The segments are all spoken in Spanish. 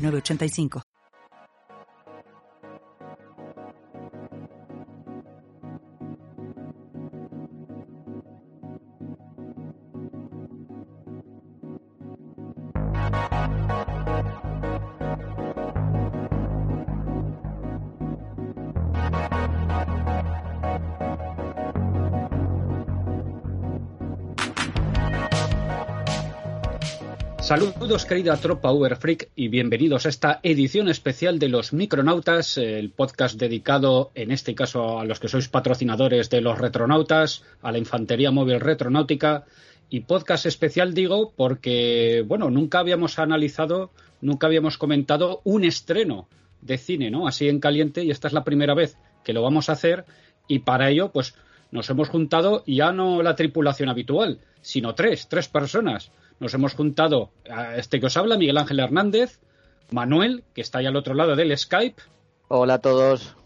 985. Saludos querida tropa Uberfreak y bienvenidos a esta edición especial de los Micronautas, el podcast dedicado en este caso a los que sois patrocinadores de los retronautas, a la infantería móvil retronáutica y podcast especial digo porque, bueno, nunca habíamos analizado, nunca habíamos comentado un estreno de cine, ¿no? Así en caliente y esta es la primera vez que lo vamos a hacer y para ello pues nos hemos juntado ya no la tripulación habitual, sino tres, tres personas nos hemos juntado a este que os habla, Miguel Ángel Hernández, Manuel, que está ahí al otro lado del Skype. Hola a todos.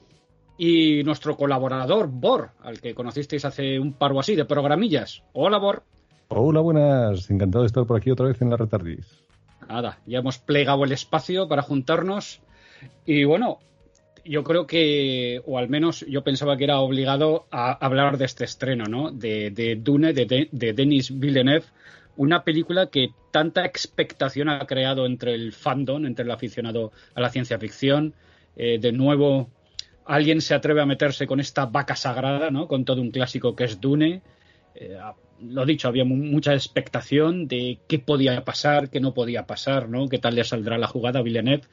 Y nuestro colaborador, Bor, al que conocisteis hace un par o así de programillas. Hola, Bor. Hola, buenas. Encantado de estar por aquí otra vez en la Retardis. Nada, ya hemos plegado el espacio para juntarnos. Y bueno, yo creo que, o al menos yo pensaba que era obligado a hablar de este estreno, ¿no? De, Dune, de, de Denis Villeneuve, una película que tanta expectación ha creado entre el fandom, entre el aficionado a la ciencia ficción. Eh, de nuevo, alguien se atreve a meterse con esta vaca sagrada, ¿no? Con todo un clásico que es Dune. Eh, lo dicho, había mucha expectación de qué podía pasar, qué no podía pasar, ¿no? Qué tal le saldrá la jugada a Villeneuve.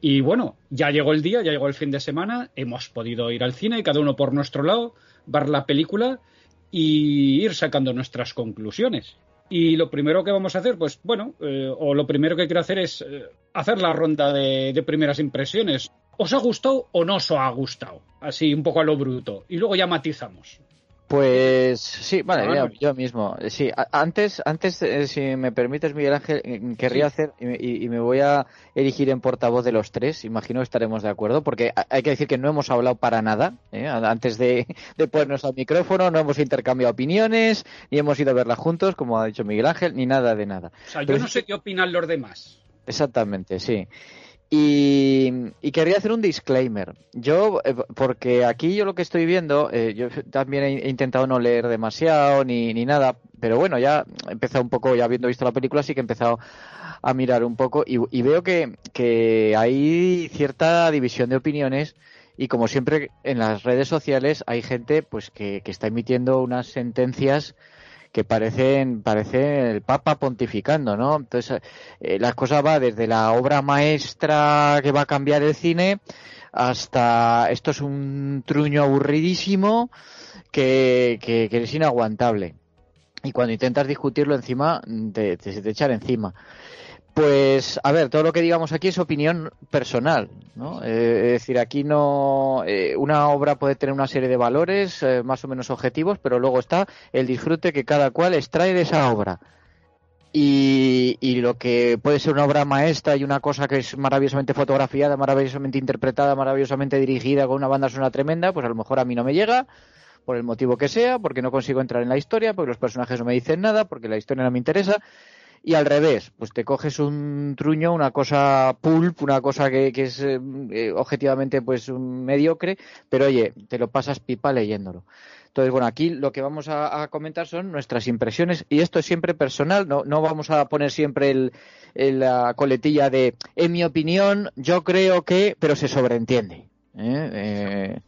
Y bueno, ya llegó el día, ya llegó el fin de semana, hemos podido ir al cine, cada uno por nuestro lado, ver la película y ir sacando nuestras conclusiones. Y lo primero que vamos a hacer, pues bueno, eh, o lo primero que quiero hacer es eh, hacer la ronda de, primeras impresiones. ¿Os ha gustado o no os ha gustado? Así, un poco a lo bruto. Y luego ya matizamos. Pues sí, vale, yo, mismo. Sí, antes, antes eh, si me permites, Miguel Ángel, eh, querría hacer, y, me voy a erigir en portavoz de los tres, imagino que estaremos de acuerdo, porque hay que decir que no hemos hablado para nada, ¿eh? antes de, de ponernos al micrófono, no hemos intercambiado opiniones, ni hemos ido a verla juntos, como ha dicho Miguel Ángel, ni nada de nada. O sea, yo no sé qué opinan los demás. Exactamente, sí. Y, quería hacer un disclaimer. Yo, eh, porque aquí yo lo que estoy viendo, eh, yo también he, intentado no leer demasiado ni, ni nada, pero bueno, ya he empezado un poco, ya habiendo visto la película, sí que he empezado a mirar un poco y, veo que, que hay cierta división de opiniones y como siempre en las redes sociales hay gente pues que, que está emitiendo unas sentencias que parecen, parece el Papa pontificando, ¿no? Entonces, eh, las cosas va desde la obra maestra que va a cambiar el cine hasta esto es un truño aburridísimo que, que, es inaguantable. Y cuando intentas discutirlo encima, te, te, te echar encima. Pues, a ver, todo lo que digamos aquí es opinión personal, ¿no? Eh, es decir, aquí no. Eh, una obra puede tener una serie de valores eh, más o menos objetivos, pero luego está el disfrute que cada cual extrae de esa obra. Y, y, lo que puede ser una obra maestra y una cosa que es maravillosamente fotografiada, maravillosamente interpretada, maravillosamente dirigida con una banda sonora tremenda, pues a lo mejor a mí no me llega, por el motivo que sea, porque no consigo entrar en la historia, porque los personajes no me dicen nada, porque la historia no me interesa. Y al revés, pues te coges un truño, una cosa pulp, una cosa que, es eh, eh, objetivamente pues mediocre, pero oye, te lo pasas pipa leyéndolo. Entonces, bueno, aquí lo que vamos a, comentar son nuestras impresiones y esto es siempre personal, no, no vamos a poner siempre el, la coletilla de, en mi opinión, yo creo que, pero se sobreentiende. ¿eh?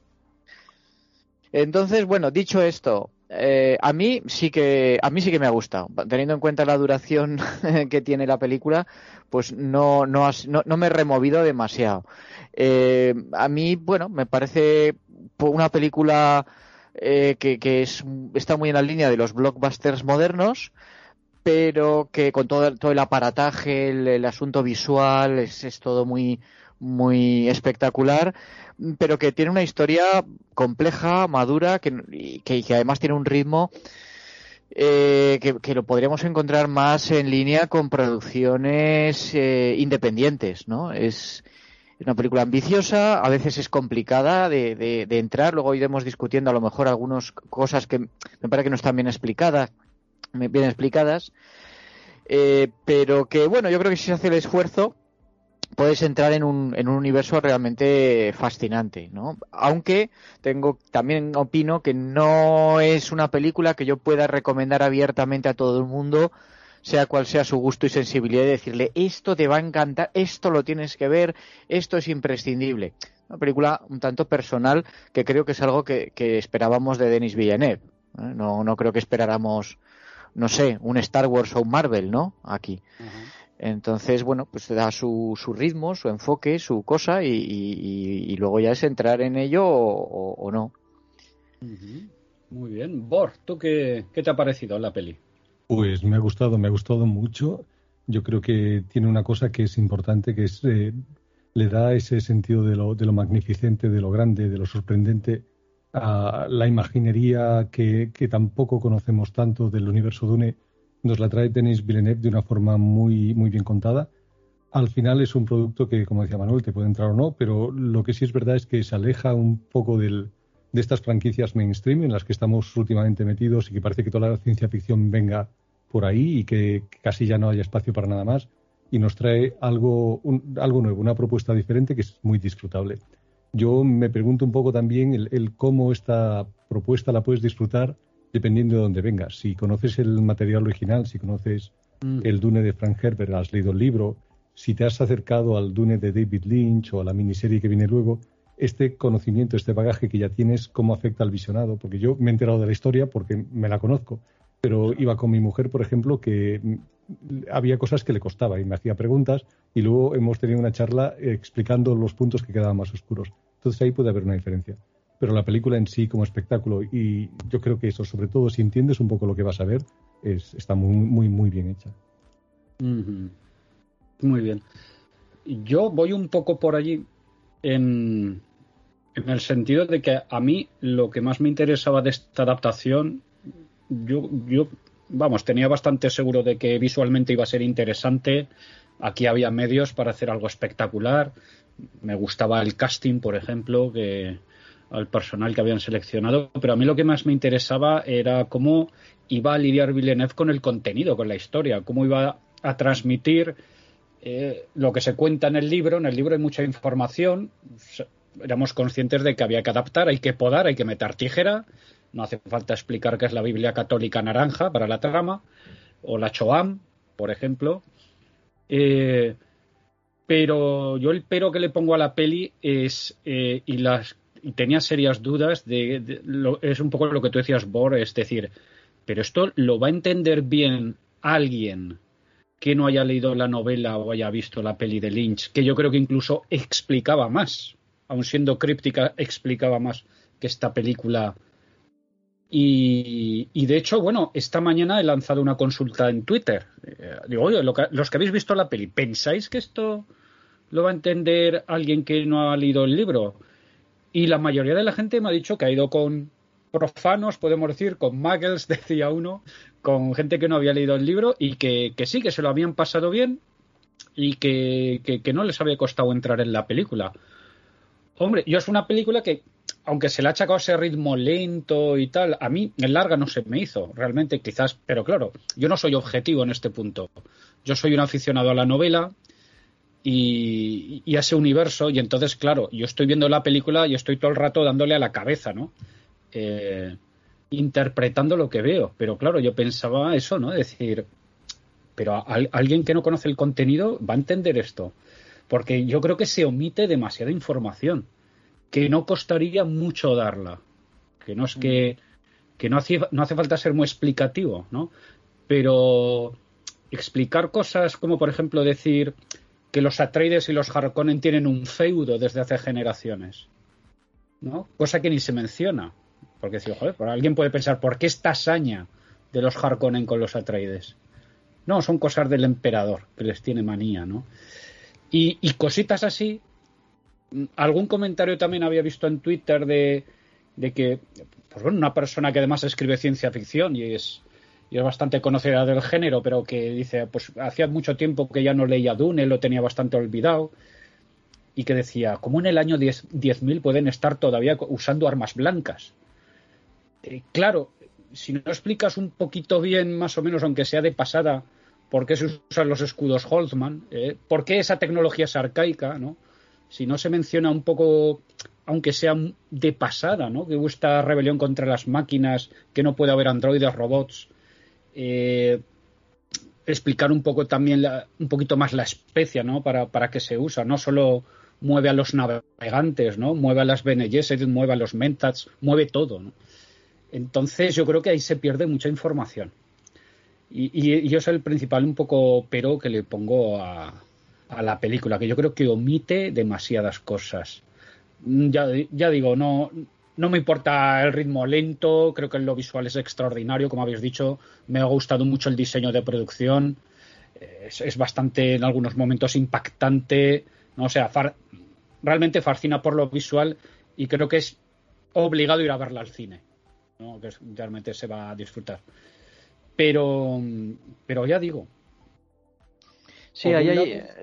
Entonces, bueno, dicho esto, eh, a mí sí que a mí sí que me ha gustado. Teniendo en cuenta la duración que tiene la película pues no no, no, me he removido demasiado. Eh, a mí bueno me parece una película eh, que, que es, está muy en la línea de los blockbusters modernos pero que con todo, todo el aparataje, el, asunto visual, es, es, todo muy, muy espectacular, pero que tiene una historia compleja, madura, que, que, que además tiene un ritmo eh, que, lo podríamos encontrar más en línea con producciones eh, independientes, ¿no? Es una película ambiciosa, a veces es complicada de, de, entrar, luego iremos discutiendo a lo mejor algunas cosas que me parece que no están bien explicadas, bien explicadas, eh, pero que bueno, yo creo que si se hace el esfuerzo, puedes entrar en un, en un universo realmente fascinante, ¿no? Aunque tengo, también opino que no es una película que yo pueda recomendar abiertamente a todo el mundo, sea cual sea su gusto y sensibilidad, y decirle, esto te va a encantar, esto lo tienes que ver, esto es imprescindible. Una película un tanto personal que creo que es algo que, esperábamos de Denis Villeneuve. ¿eh? No, no creo que esperáramos, no sé, un Star Wars o un Marvel, ¿no? Aquí. Entonces, bueno, pues da su, su ritmo, su enfoque, su cosa y, luego ya es entrar en ello o, no. Muy bien. Bor, ¿tú qué, te ha parecido la peli? Pues me ha gustado, me ha gustado mucho. Yo creo que tiene una cosa que es importante, que es eh, le da ese sentido de lo, de lo magnificente, de lo grande, de lo sorprendente a la imaginería que, que tampoco conocemos tanto del universo Dune nos la trae Denis Villeneuve de una forma muy, muy bien contada. Al final es un producto que, como decía Manuel, te puede entrar o no, pero lo que sí es verdad es que se aleja un poco del, de estas franquicias mainstream en las que estamos últimamente metidos y que parece que toda la ciencia ficción venga por ahí y que, casi ya no haya espacio para nada más. Y nos trae algo, algo nuevo, una propuesta diferente que es muy disfrutable. Yo me pregunto un poco también el cómo esta propuesta la puedes disfrutar dependiendo de dónde vengas. Si conoces el material original, si conoces mm. el Dune de Frank Herbert, has leído el libro, si te has acercado al Dune de David Lynch o a la miniserie que viene luego, este conocimiento, este bagaje que ya tienes, cómo afecta al visionado. Porque yo me he enterado de la historia porque me la conozco, pero iba con mi mujer, por ejemplo, que había cosas que le costaba y me hacía preguntas y luego hemos tenido una charla explicando los puntos que quedaban más oscuros. Entonces ahí puede haber una diferencia pero la película en sí como espectáculo y yo creo que eso, sobre todo si entiendes un poco lo que vas a ver, es, está muy, muy, muy bien hecha. Muy bien. Yo voy un poco por allí en, en el sentido de que a mí lo que más me interesaba de esta adaptación, yo, yo, vamos, tenía bastante seguro de que visualmente iba a ser interesante. Aquí había medios para hacer algo espectacular. Me gustaba el casting, por ejemplo, que, al personal que habían seleccionado, pero a mí lo que más me interesaba era cómo iba a lidiar Villeneuve con el contenido, con la historia, cómo iba a transmitir eh, lo que se cuenta en el libro. En el libro hay mucha información, éramos conscientes de que había que adaptar, hay que podar, hay que meter tijera, no hace falta explicar qué es la Biblia católica naranja para la trama, o la Choam, por ejemplo. Eh, pero yo el pero que le pongo a la peli es, eh, y las tenía serias dudas de, es un poco lo que tú decías, Bor, es decir, pero esto lo va a entender bien alguien que no haya leído la novela o haya visto la peli de Lynch, que yo creo que incluso explicaba más, aun siendo críptica, explicaba más que esta película. Y, de hecho, bueno, esta mañana he lanzado una consulta en Twitter. Eh, digo, oye, los que habéis visto la peli, ¿pensáis que esto lo va a entender alguien que no ha leído el libro? Y la mayoría de la gente me ha dicho que ha ido con profanos, podemos decir, con muggles, decía uno, con gente que no había leído el libro y que, sí, que se lo habían pasado bien y que, que, no les había costado entrar en la película. Hombre, yo es una película que, aunque se le ha achacado ese ritmo lento y tal, a mí en larga no se me hizo, realmente quizás, pero claro, yo no soy objetivo en este punto. Yo soy un aficionado a la novela, y, a ese universo. Y entonces, claro, yo estoy viendo la película y estoy todo el rato dándole a la cabeza, ¿no? Eh, interpretando lo que veo. Pero claro, yo pensaba eso, ¿no? Decir, pero alguien que no conoce el contenido va a entender esto. Porque yo creo que se omite demasiada información, que no costaría mucho darla. Que no es que, que no, hace, no hace falta ser muy explicativo, ¿no? Pero explicar cosas como, por ejemplo, decir, que los Atreides y los Harkonnen tienen un feudo desde hace generaciones. ¿no? Cosa que ni se menciona. Porque si, joder, alguien puede pensar, ¿por qué esta hazaña de los Harkonnen con los Atreides? no, son cosas del emperador, que les tiene manía, ¿no? Y, cositas así. Algún comentario también había visto en Twitter de, de que, pues bueno, una persona que además escribe ciencia ficción y es, y es bastante conocida del género, pero que dice, pues hacía mucho tiempo que ya no leía Dune, lo tenía bastante olvidado, y que decía, ¿cómo en el año 10.000 pueden estar todavía usando armas blancas? Eh, claro, si no explicas un poquito bien, más o menos, aunque sea de pasada, por qué se usan los escudos Holtzman, eh, por qué esa tecnología es arcaica, ¿no? Si no se menciona un poco, aunque sea de pasada, ¿no? Que hubo esta rebelión contra las máquinas, que no puede haber androides, robots. Eh, explicar un poco también, un poquito más la especie, ¿no? Para, para qué se usa, no solo mueve a los navegantes, ¿no? Mueve a las Bene mueve a los Mentats, mueve todo, ¿no? Entonces yo creo que ahí se pierde mucha información. Y, yo soy el principal un poco pero que le pongo a, la película, que yo creo que omite demasiadas cosas. Ya, ya digo, no, no me importa el ritmo lento, creo que lo visual es extraordinario, como habéis dicho, me ha gustado mucho el diseño de producción, es, bastante en algunos momentos impactante, ¿no? o sea, realmente fascina por lo visual y creo que es obligado ir a verla al cine que realmente se va a disfrutar. Pero, pero ya digo. Sí, hay,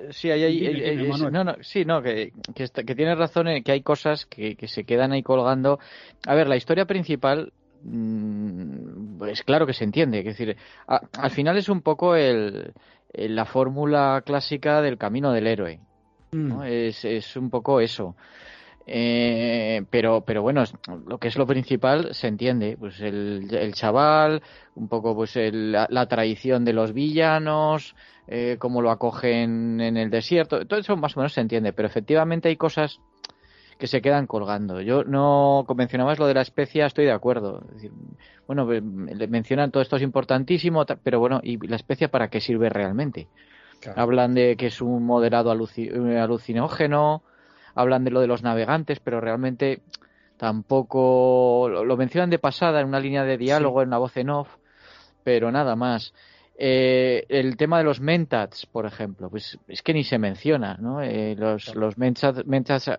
sí, hay, no, no, sí, no, que, que, que tienes razón en que hay cosas que, que se quedan ahí colgando. A ver, la historia principal mm, pues claro que se entiende. Es decir, al final es un poco el, la fórmula clásica del camino del héroe. Mm. Es, es un poco eso. Eh, pero, pero bueno, lo que es lo principal se entiende. Pues el, el chaval, un poco pues el, la, tradición de los villanos, eh, cómo lo acogen en el desierto, todo eso más o menos se entiende. Pero efectivamente hay cosas que se quedan colgando. Yo no mencionabas lo de la especia, estoy de acuerdo. bueno, mencionan todo esto es importantísimo, pero bueno, ¿y la especia para qué sirve realmente? Hablan de que es un moderado alucinógeno, hablan de lo de los navegantes, pero realmente tampoco lo, mencionan de pasada en una línea de diálogo, en una voz en off, pero nada más. Eh, el tema de los mentats, por ejemplo, pues es que ni se menciona, ¿no? Eh, los, los mentats,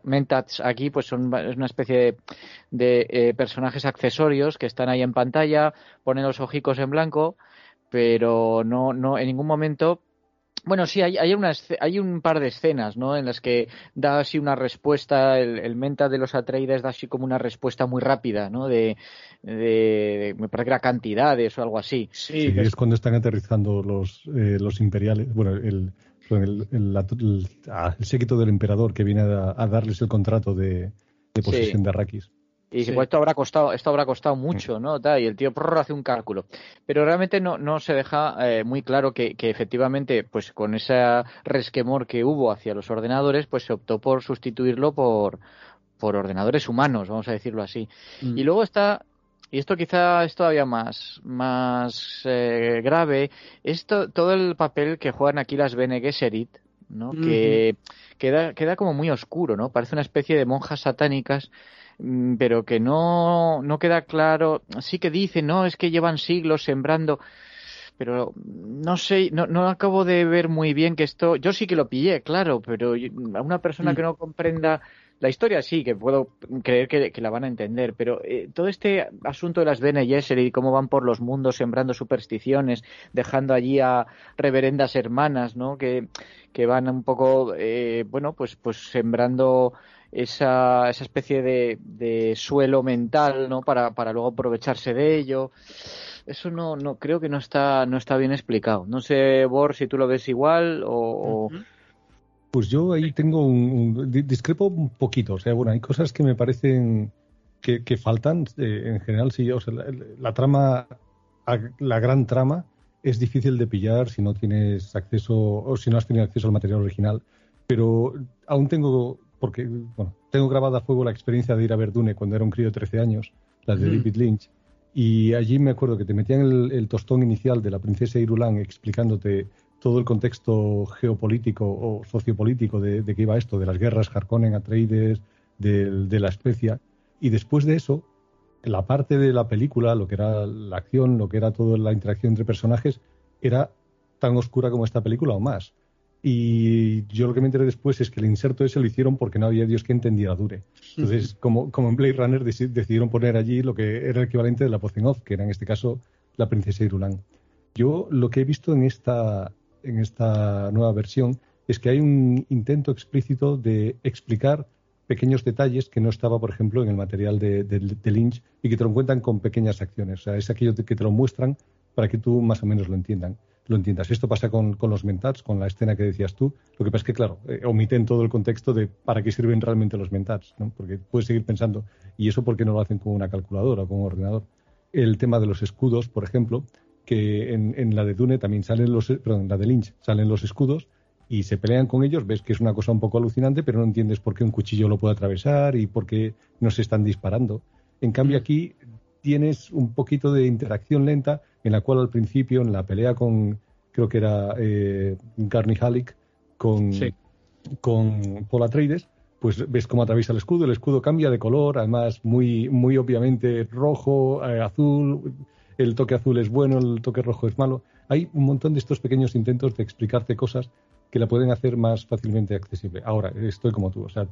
mentats, aquí pues son es una especie de, de eh, personajes accesorios que están ahí en pantalla, ponen los ojicos en blanco, pero no, no en ningún momento bueno, sí, hay, hay, hay un par de escenas, ¿no? En las que da así una respuesta, el, menta de los Atreides da así como una respuesta muy rápida, ¿no? De, de, me parece que era cantidades o algo así. Sí, es cuando están aterrizando los, eh, los imperiales, bueno, el, el, el, ah, séquito del emperador que viene a, darles el contrato de, posesión de Arrakis. Y dice, pues esto habrá costado, esto habrá costado mucho, ¿no? Y el tío hace un cálculo. Pero realmente no, no se deja eh, muy claro que, que, efectivamente, pues con ese resquemor que hubo hacia los ordenadores, pues se optó por sustituirlo por, por ordenadores humanos, vamos a decirlo así. Mm. Y luego está y esto quizá es todavía más, más eh, grave, es todo el papel que juegan aquí las Bene Gesserit, ¿no? Que queda, queda como muy oscuro, ¿no? Parece una especie de monjas satánicas Mm, pero que no, no queda claro. Sí que dicen, no, es que llevan siglos sembrando, pero no sé, no, no acabo de ver muy bien que esto. Yo sí que lo pillé, claro, pero a una persona mm. que no comprenda la historia sí, que puedo creer que, la van a entender, pero eh, todo este asunto de las Bene Gesserit y cómo van por los mundos sembrando supersticiones, dejando allí a reverendas hermanas, ¿no? Que, que van un poco, eh, bueno, pues, pues sembrando esa, esa especie de, suelo mental, ¿no? Para, para luego aprovecharse de ello. Eso no, no creo que no está, no está bien explicado. No sé, Bor, si tú lo ves igual o... Pues yo ahí tengo un, discrepo un poquito. O sea, bueno, hay cosas que me parecen que, que faltan. Eh, en general, sí, o sea, la, trama, la gran trama, es difícil de pillar si no tienes acceso o si no has tenido acceso al material original. Pero aún tengo porque bueno, tengo grabada a fuego la experiencia de ir a ver Dune cuando era un crío de 13 años, la de David Lynch, y allí me acuerdo que te metían el, tostón inicial de la princesa Irulan explicándote todo el contexto geopolítico o sociopolítico de, de que iba esto, de las guerras Harkonnen, Atreides, de, de la especia, y después de eso, la parte de la película, lo que era la acción, lo que era toda la interacción entre personajes, era tan oscura como esta película o más. Y yo lo que me enteré después es que el inserto ese lo hicieron porque no había Dios que entendiera Dure. Entonces, como, como en Blade Runner, decidieron poner allí lo que era el equivalente de la voz en off, que era en este caso la princesa Irulan. Yo lo que he visto en esta, en esta nueva versión es que hay un intento explícito de explicar pequeños detalles que no estaba, por ejemplo, en el material de, Lynch y que te lo encuentran con pequeñas acciones. O sea, es aquello que te lo muestran para que tú más o menos lo entiendan lo entiendas. Esto pasa con, los mentats, con la escena que decías tú. Lo que pasa es que, claro, eh, omiten todo el contexto de para qué sirven realmente los mentats, ¿no? Porque puedes seguir pensando, ¿y eso por qué no lo hacen con una calculadora o con un ordenador? El tema de los escudos, por ejemplo, que en, en la de Dune también salen los, perdón, en la de Lynch salen los escudos y se pelean con ellos, ves que es una cosa un poco alucinante, pero no entiendes por qué un cuchillo lo puede atravesar y por qué no se están disparando. En cambio, aquí tienes un poquito de interacción lenta en la cual al principio, en la pelea con, creo que era eh, Garni Halik, con, con Paul Atreides, pues ves cómo atraviesa el escudo, el escudo cambia de color, además muy, muy obviamente rojo, eh, azul, el toque azul es bueno, el toque rojo es malo. Hay un montón de estos pequeños intentos de explicarte cosas que la pueden hacer más fácilmente accesible. Ahora, estoy como tú, o sea,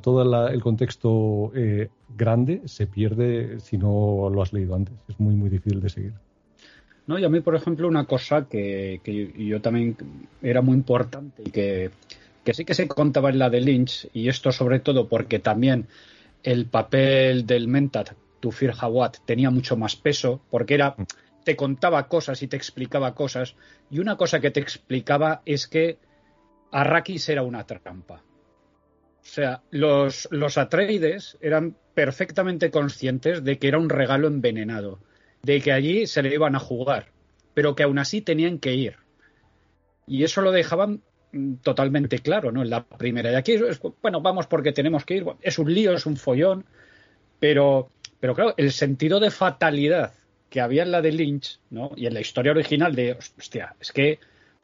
todo el contexto eh, grande se pierde si no lo has leído antes. Es muy, muy difícil de seguir. No, y a mí, por ejemplo, una cosa que, yo también era muy importante y que, sí que se contaba en la de Lynch, y esto sobre todo porque también el papel del Mentat, Tufir Hawat, tenía mucho más peso, porque era te contaba cosas y te explicaba cosas, y una cosa que te explicaba es que Arrakis era una trampa. O sea, los, los Atreides eran perfectamente conscientes de que era un regalo envenenado, de que allí se le iban a jugar, pero que aún así tenían que ir. Y eso lo dejaban mm, totalmente claro, ¿no? En la primera. Y aquí, es, bueno, vamos porque tenemos que ir. Es un lío, es un follón, pero, pero claro, el sentido de fatalidad que había en la de Lynch, ¿no? Y en la historia original de, hostia, es que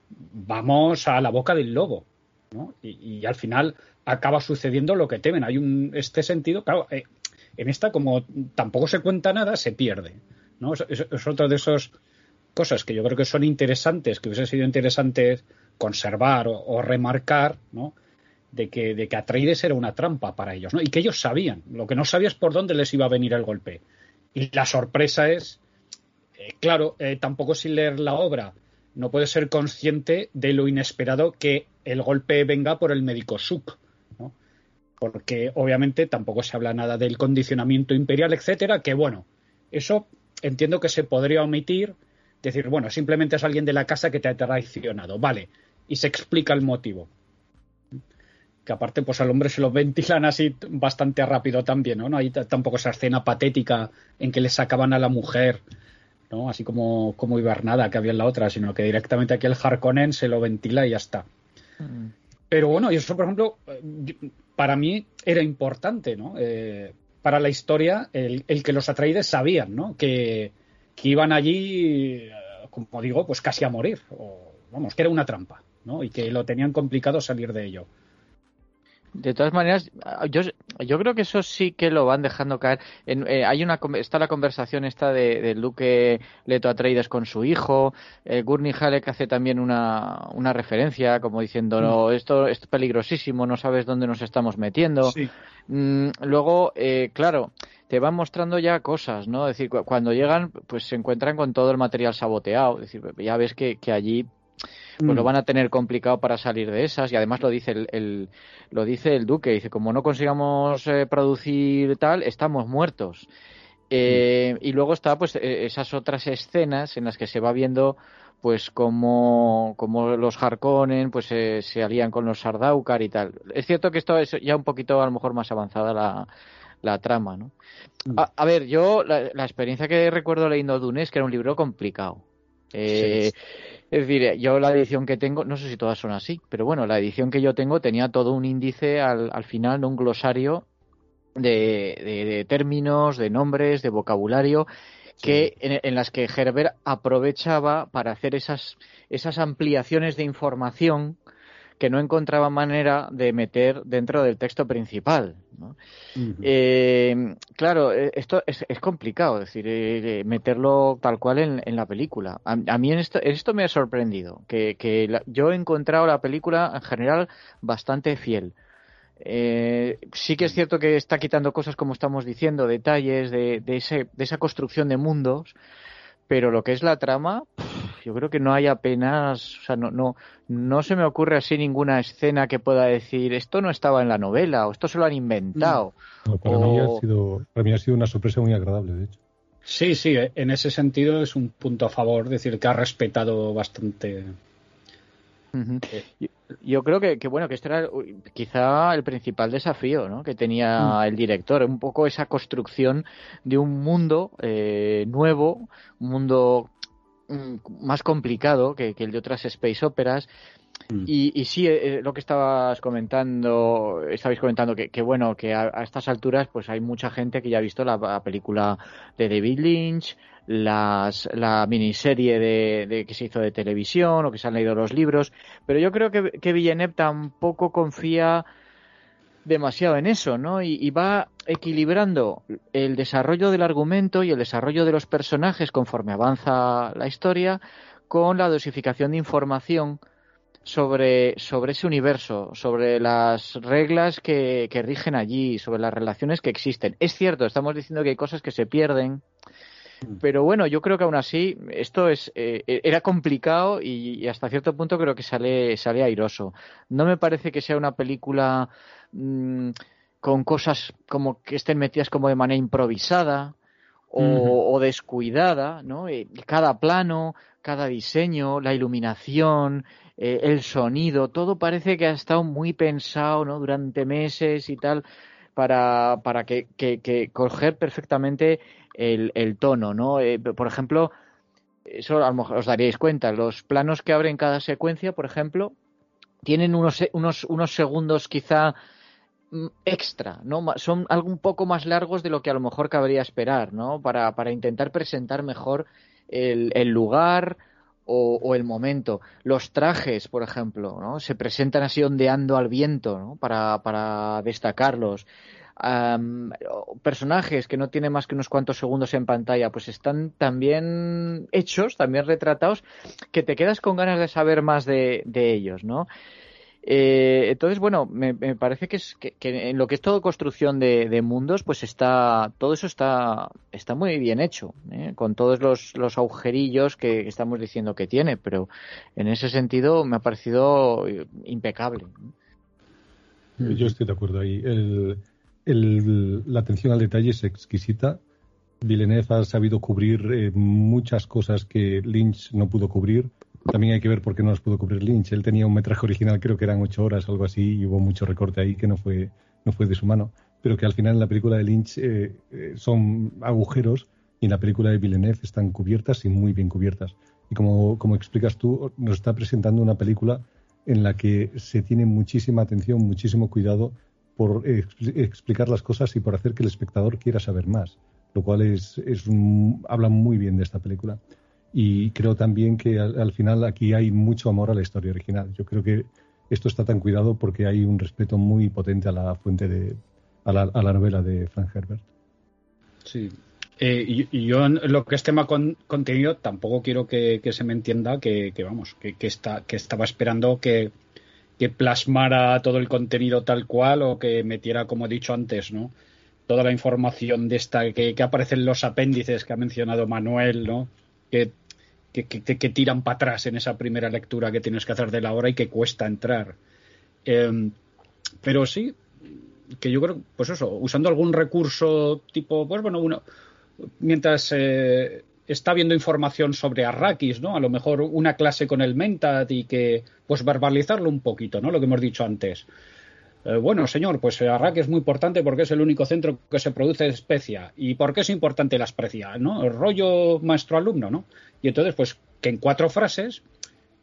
vamos a la boca del lobo. Y, al final acaba sucediendo lo que temen. Hay un este sentido, claro, eh, en esta como tampoco se cuenta nada, se pierde, ¿no? Es, es, otra de esas cosas que yo creo que son interesantes, que hubiese sido interesante conservar o, remarcar. De que, de que Atreides era una trampa para ellos. Y que ellos sabían. Lo que no sabías por dónde les iba a venir el golpe. Y la sorpresa es, eh, claro, eh, tampoco sin leer la obra, no puede ser consciente de lo inesperado que el golpe venga por el médico Suk, ¿no? porque obviamente tampoco se habla nada del condicionamiento imperial, etcétera, que bueno, eso entiendo que se podría omitir, decir, bueno, simplemente es alguien de la casa que te ha traicionado, vale, y se explica el motivo. Que aparte, pues al hombre se lo ventilan así bastante rápido también, ¿no? No hay tampoco esa escena patética en que le sacaban a la mujer ¿no? Así como, como Ibernada que había en la otra, sino que directamente aquí el Harkonnen se lo ventila y ya está. Mm. Pero bueno, y eso, por ejemplo, para mí era importante, ¿no? Eh, para la historia, el, que los Atreides sabían, ¿no? Que, que iban allí, como digo, pues casi a morir. O, vamos, que era una trampa, ¿no? Y que lo tenían complicado salir de ello. De todas maneras, yo, yo creo que eso sí que lo van dejando caer. Eh, hay una está la conversación esta de, de Luke Leto Atreides con su hijo. Eh, Gurney Halleck hace también una, una referencia como diciendo no, mm. esto, es peligrosísimo, no sabes dónde nos estamos metiendo. Mm, luego, eh, claro, te van mostrando ya cosas, ¿no? Es decir, cuando llegan, pues se encuentran con todo el material saboteado. Es decir, ya ves que, que allí pues lo mm. van a tener complicado para salir de esas. Y además lo dice el, lo dice el duque. Dice como no consigamos eh, producir tal estamos muertos eh, mm. y luego está pues e, esas otras escenas en las que se va viendo pues como, como los Harkonnen pues eh, se alían con los Sardaukar y tal. Es cierto que esto es ya un poquito a lo mejor más avanzada la, la trama no mm. a, ver yo la, experiencia que recuerdo leyendo Dune es que era un libro complicado. Eh, es decir, yo la edición que tengo, no sé si todas son así, pero bueno, la edición que yo tengo tenía todo un índice al, al final, un glosario de, de, términos, de nombres, de vocabulario, que en, las que Herbert aprovechaba para hacer esas, esas ampliaciones de información que no encontraba manera de meter dentro del texto principal. Eh, claro, eh, esto es, complicado, es decir, eh, meterlo tal cual en, la película. A, mí en esto, esto me ha sorprendido, que, yo he encontrado la película en general bastante fiel. sí que es cierto que está quitando cosas, como estamos diciendo, detalles de, de, ese, de esa construcción de mundos, pero lo que es la trama, yo creo que no hay apenas, o sea, no, no, no se me ocurre así ninguna escena que pueda decir esto no estaba en la novela o esto se lo han inventado. para, mí ha sido, para mí ha sido una sorpresa muy agradable, de hecho. Sí, sí, en ese sentido es un punto a favor, decir que ha respetado bastante yo, creo que, bueno, que este era quizá el principal desafío ¿no? que tenía mm. el director, un poco esa construcción de un mundo eh, nuevo, un mundo más complicado que, el de otras space operas. Mm. Y, sí, eh, lo que estabas comentando, estabais comentando que, bueno, que a, estas alturas pues hay mucha gente que ya ha visto la película de David Lynch, las, la miniserie de, que se hizo de televisión o que se han leído los libros, pero yo creo que, que Villeneuve tampoco confía demasiado en eso, ¿no? Y, va equilibrando el desarrollo del argumento y el desarrollo de los personajes conforme avanza la historia con la dosificación de información sobre, sobre ese universo, sobre las reglas que, que rigen allí, sobre las relaciones que existen. Es cierto, estamos diciendo que hay cosas que se pierden. Pero bueno, yo creo que aún así esto es eh, e-, era complicado y, hasta cierto punto creo que sale, sale airoso. No me parece que sea una película mm, con cosas como que estén metidas como de manera improvisada o, descuidada, ¿no? Eh, cada plano, cada diseño, la iluminación, eh, el sonido, todo parece que ha estado muy pensado, ¿no? Durante meses y tal para, para que, que, que coger perfectamente el, el tono, ¿no? Eh, por ejemplo, eso a lo mejor os daríais cuenta, los planos que abren cada secuencia, por ejemplo, tienen unos, unos, unos segundos quizá mm, extra, ¿no? Son algo un poco más largos de lo que a lo mejor cabría esperar, ¿no? Para, para intentar presentar mejor el, el lugar o, el momento. Los trajes, por ejemplo, ¿no? Se presentan así ondeando al viento, ¿no? Para, para destacarlos personajes que no tienen más que unos cuantos segundos en pantalla, pues están también hechos, también retratados, que te quedas con ganas de saber más de, ellos, ¿no? Eh, entonces, bueno, me, parece que, es, que, en lo que es todo construcción de, mundos, pues está todo eso está, está muy bien hecho, ¿eh? con todos los, los agujerillos que estamos diciendo que tiene, pero en ese sentido me ha parecido impecable. Yo estoy de acuerdo ahí. El, la atención al detalle es exquisita. Villeneuve ha sabido cubrir eh, muchas cosas que Lynch no pudo cubrir. También hay que ver por qué no las pudo cubrir Lynch. Él tenía un metraje original, creo que eran ocho horas, algo así, y hubo mucho recorte ahí que no fue, no fue de su mano. Pero que al final en la película de Lynch eh, eh, son agujeros y en la película de Villeneuve están cubiertas y muy bien cubiertas. Y como, como explicas tú, nos está presentando una película en la que se tiene muchísima atención, muchísimo cuidado por explicar las cosas y por hacer que el espectador quiera saber más, lo cual es, es habla muy bien de esta película. Y creo también que al, final aquí hay mucho amor a la historia original. Yo creo que esto está tan cuidado porque hay un respeto muy potente a la fuente de, a la, a la novela de Frank Herbert. Sí, eh, y, yo en lo que es tema con, contenido tampoco quiero que, se me entienda que, vamos que, está, que estaba esperando que, que plasmara todo el contenido tal cual o que metiera, como he dicho antes, ¿no? Toda la información de esta que, que aparece los apéndices que ha mencionado Manuel, ¿no? Que, que, que tiran para atrás en esa primera lectura que tienes que hacer de la hora y que cuesta entrar. Em, pero sí, que yo creo, pues eso, usando algún recurso tipo, pues bueno, uno, mientras eh, está viendo información sobre Arrakis, ¿no? A lo mejor una clase con el Mentat y que, pues verbalizarlo un poquito, ¿no? Lo que hemos dicho antes. Eh, bueno, señor, pues Arrakis es muy importante porque es el único centro que se produce especia. ¿Y por qué es importante la especia? ¿No? Rollo maestro-alumno, ¿no? Y entonces, pues que en cuatro frases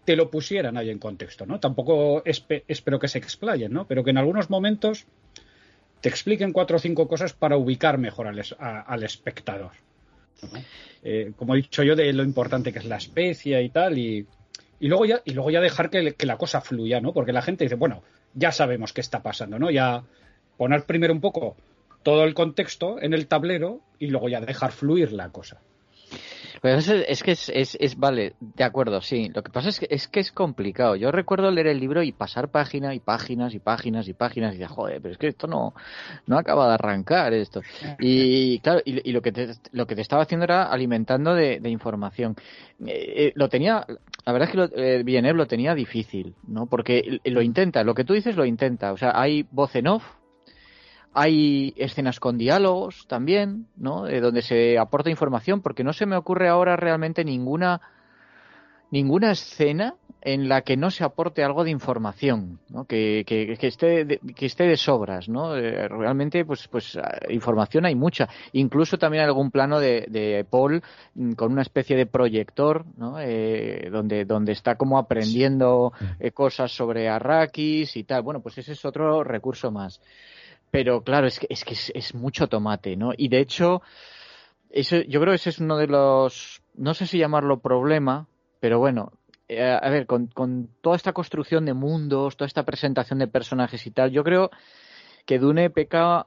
te lo pusieran ahí en contexto, ¿no? Tampoco espero que se explayen, ¿no? Pero que en algunos momentos te expliquen cuatro o cinco cosas para ubicar mejor al espectador. Eh, como he dicho yo, de lo importante que es la especie y tal, y, y luego ya, y luego ya dejar que, que, la cosa fluya, ¿no? Porque la gente dice, bueno, ya sabemos qué está pasando, ¿no? Ya poner primero un poco todo el contexto en el tablero y luego ya dejar fluir la cosa. Pues es, que es, es, vale, de acuerdo, sí. Lo que pasa es que, es que es complicado. Yo recuerdo leer el libro y pasar página y páginas y páginas y páginas y decir, joder, pero es que esto no, no acaba de arrancar esto. Y claro, y, lo, que te, lo que te estaba haciendo era alimentando de, información. Eh, eh, lo tenía, la verdad es que lo, eh, Villeneuve lo tenía difícil, ¿no? Porque lo intenta, lo que tú dices lo intenta. O sea, hay voz en off, hay escenas con diálogos también, ¿no? De donde se aporta información, porque no se me ocurre ahora realmente ninguna ninguna escena en la que no se aporte algo de información, ¿no? que, que, que, esté de, que esté de sobras, ¿no? Eh, realmente, pues, pues información hay mucha. Incluso también hay algún plano de, de Paul mm, con una especie de proyector, ¿no? Eh, donde, donde está como aprendiendo eh, cosas sobre Arrakis y tal. Bueno, pues ese es otro recurso más. Pero claro, es que es, que es, mucho tomate, ¿no? Y de hecho, eso, yo creo que ese es uno de los, no sé si llamarlo problema, pero bueno, eh, a ver, con, con, toda esta construcción de mundos, toda esta presentación de personajes y tal, yo creo que Dune peca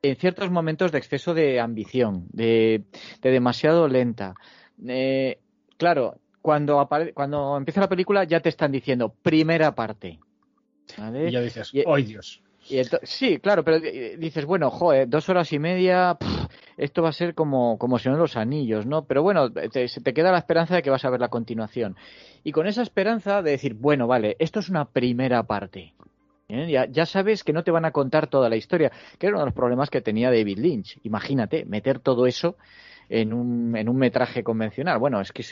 en ciertos momentos de exceso de ambición, de, de demasiado lenta. Eh, claro, cuando, cuando empieza la película ya te están diciendo primera parte. ¿vale? Y ya dices, ¡ay Dios! Sí, claro, pero dices, bueno, joder, dos horas y media, esto va a ser como, como si no los anillos, ¿no? Pero bueno, te, te queda la esperanza de que vas a ver la continuación. Y con esa esperanza de decir, bueno, vale, esto es una primera parte. ¿eh? Ya, ya, sabes que no te van a contar toda la historia, que era uno de los problemas que tenía David Lynch. Imagínate, meter todo eso en un, en un metraje convencional. Bueno, es que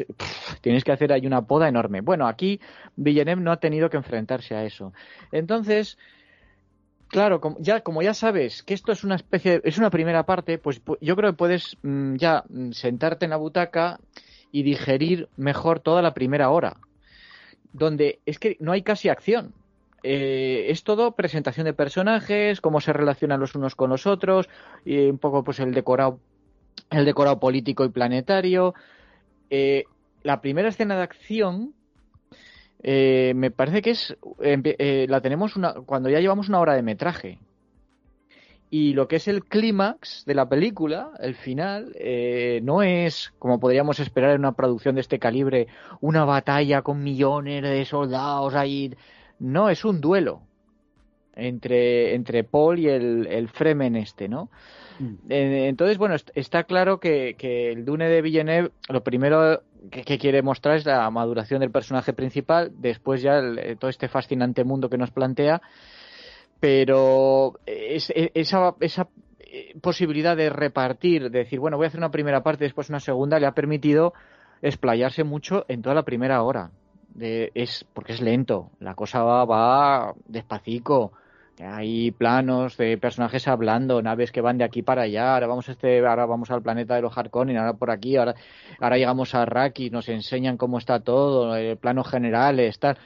tienes que hacer ahí una poda enorme. Bueno, aquí Villeneuve no ha tenido que enfrentarse a eso. Entonces, Claro, como ya, como ya sabes que esto es una especie, es una primera parte, pues yo creo que puedes mm, ya mm, sentarte en la butaca y digerir mejor toda la primera hora, donde es que no hay casi acción. Eh, es todo presentación de personajes, cómo se relacionan los unos con los otros, y un poco pues el decorado, el decorado político y planetario. Eh, la primera escena de acción eh, me parece que es eh, la tenemos una, cuando ya llevamos una hora de metraje y lo que es el clímax de la película, el final, eh, no es, como podríamos esperar en una producción de este calibre, una batalla con millones de soldados ahí. No, es un duelo entre, entre Paul y el, el Fremen este, ¿no? Mm. entonces, bueno, está claro que, que, el Dune de Villeneuve, lo primero que, quiere mostrar es la maduración del personaje principal, después ya eh, todo este fascinante mundo que nos plantea, pero esa, esa eh, posibilidad de repartir, de decir, bueno, voy a hacer una primera parte después una segunda, le ha permitido explayarse mucho en toda la primera hora. es porque es lento, la cosa va, va despacito, hay planos de personajes hablando, naves que van de aquí para allá, ahora vamos a este, ahora vamos al planeta de los Harkonnen, ahora por aquí, ahora, ahora llegamos a Raki, nos enseñan cómo está todo, el plano general, tal,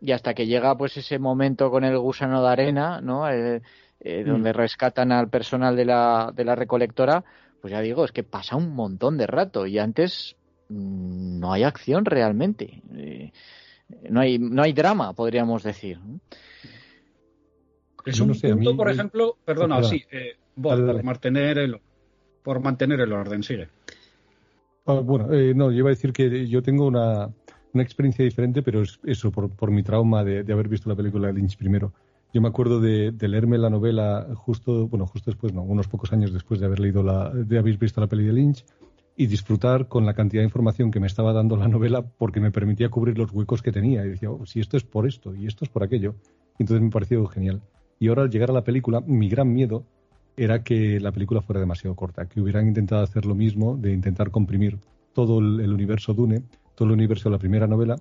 y hasta que llega pues ese momento con el gusano de arena, ¿no? Eh, eh, mm. donde rescatan al personal de la, de la recolectora, pues ya digo, es que pasa un montón de rato y antes mm, no hay acción realmente. Eh, no hay, no hay drama, podríamos decir. Es un punto, por ejemplo, perdona, sí, eh, por mantener el por mantener el orden, sigue. Ah, bueno, eh, no, yo iba a decir que yo tengo una, una experiencia diferente, pero es eso, por, por mi trauma de, de, haber visto la película de Lynch primero. Yo me acuerdo de, de, leerme la novela justo, bueno, justo después, no, unos pocos años después de haber leído la, de haber visto la peli de Lynch y disfrutar con la cantidad de información que me estaba dando la novela porque me permitía cubrir los huecos que tenía. Y decía, oh, si esto es por esto y esto es por aquello. entonces me pareció genial. Y ahora al llegar a la película, mi gran miedo era que la película fuera demasiado corta, que hubieran intentado hacer lo mismo, de intentar comprimir todo el, universo Dune, todo el universo de la primera novela,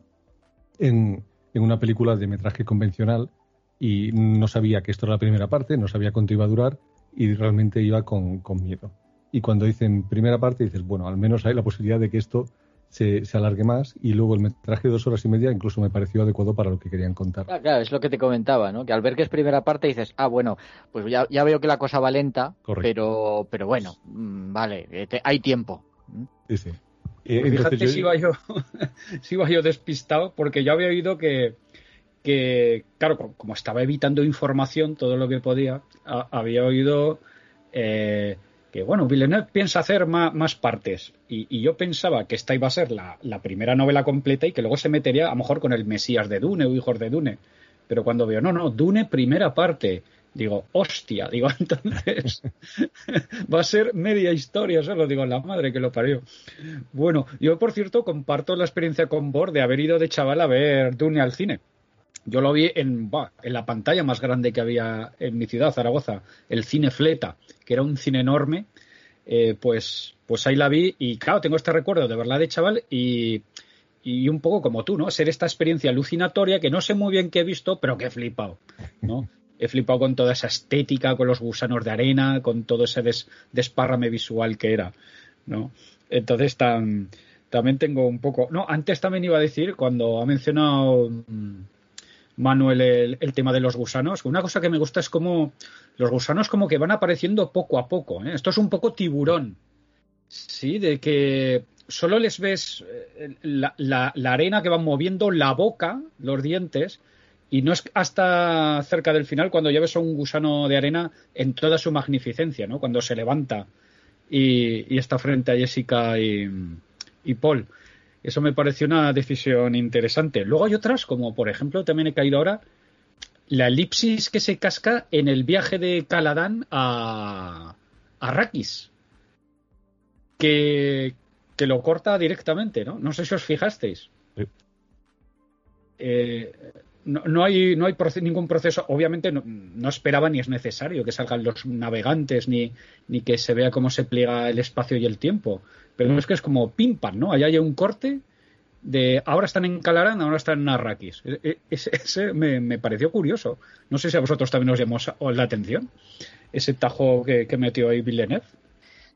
en, una película de metraje convencional y no sabía que esto era la primera parte, no sabía cuánto iba a durar y realmente iba con, con miedo. Y cuando dicen primera parte dices, bueno, al menos hay la posibilidad de que esto se, alargue más y luego el metraje de dos horas y media incluso me pareció adecuado para lo que querían contar. Claro, es lo que te comentaba, ¿no? Que al ver que es primera parte dices, ah, bueno, pues ya, ya veo que la cosa va lenta, pero, pero bueno, mm, vale, eh, hay tiempo. Sí, sí. Eh, fíjate si, iba yo, si iba yo despistado, porque yo había oído que, que claro, como estaba evitando información todo lo que podía, había oído eh, que, bueno, Villeneuve piensa hacer más, partes. Y, yo pensaba que esta iba a ser la, la, primera novela completa y que luego se metería a lo mejor con el Mesías de Dune o Hijos de Dune. Pero cuando veo, no, no, Dune primera parte. Digo, hostia, digo, entonces va a ser media historia solo, digo, la madre que lo parió. Bueno, yo por cierto comparto la experiencia con Bord de haber ido de chaval a ver Dune al cine. Yo lo vi en, en la pantalla más grande que había en mi ciudad, Zaragoza, el cine Fleta, que era un cine enorme. Eh, pues, pues ahí la vi y claro, tengo este recuerdo de verla de chaval y, y un poco como tú, ¿no? Ser esta experiencia alucinatoria que no sé muy bien qué he visto, pero que he flipado, ¿no? He flipado con toda esa estética, con los gusanos de arena, con todo ese desparrame visual que era, ¿no? Entonces también tengo un poco... No, antes también iba a decir, cuando ha mencionado mm, Manuel el, tema de los gusanos, una cosa que me gusta es como los gusanos como que van apareciendo poco a poco. ¿eh? Esto es un poco tiburón, ¿sí? De que solo les ves eh, la, arena que van moviendo, la boca, los dientes, y no es hasta cerca del final cuando ya ves a un gusano de arena en toda su magnificencia, ¿no? Cuando se levanta y, está frente a Jessica y Paul. Eso me pareció una decisión interesante. Luego hay otras, como por ejemplo, también he caído ahora, la elipsis que se casca en el viaje de Caladán a, Arrakis. Que, que lo corta directamente, ¿no? No sé si os fijasteis. Eh, no, hay, no hay ningún proceso, obviamente no, no, esperaba ni es necesario que salgan los navegantes ni, ni que se vea cómo se pliega el espacio y el tiempo. Pero no es que es como pimpan, ¿no? Allá hay un corte de ahora están en Calarán, ahora están en Arrakis. E, e, ese, me, pareció curioso. No sé si a vosotros también os llamó la atención ese tajo que, metió ahí Villeneuve.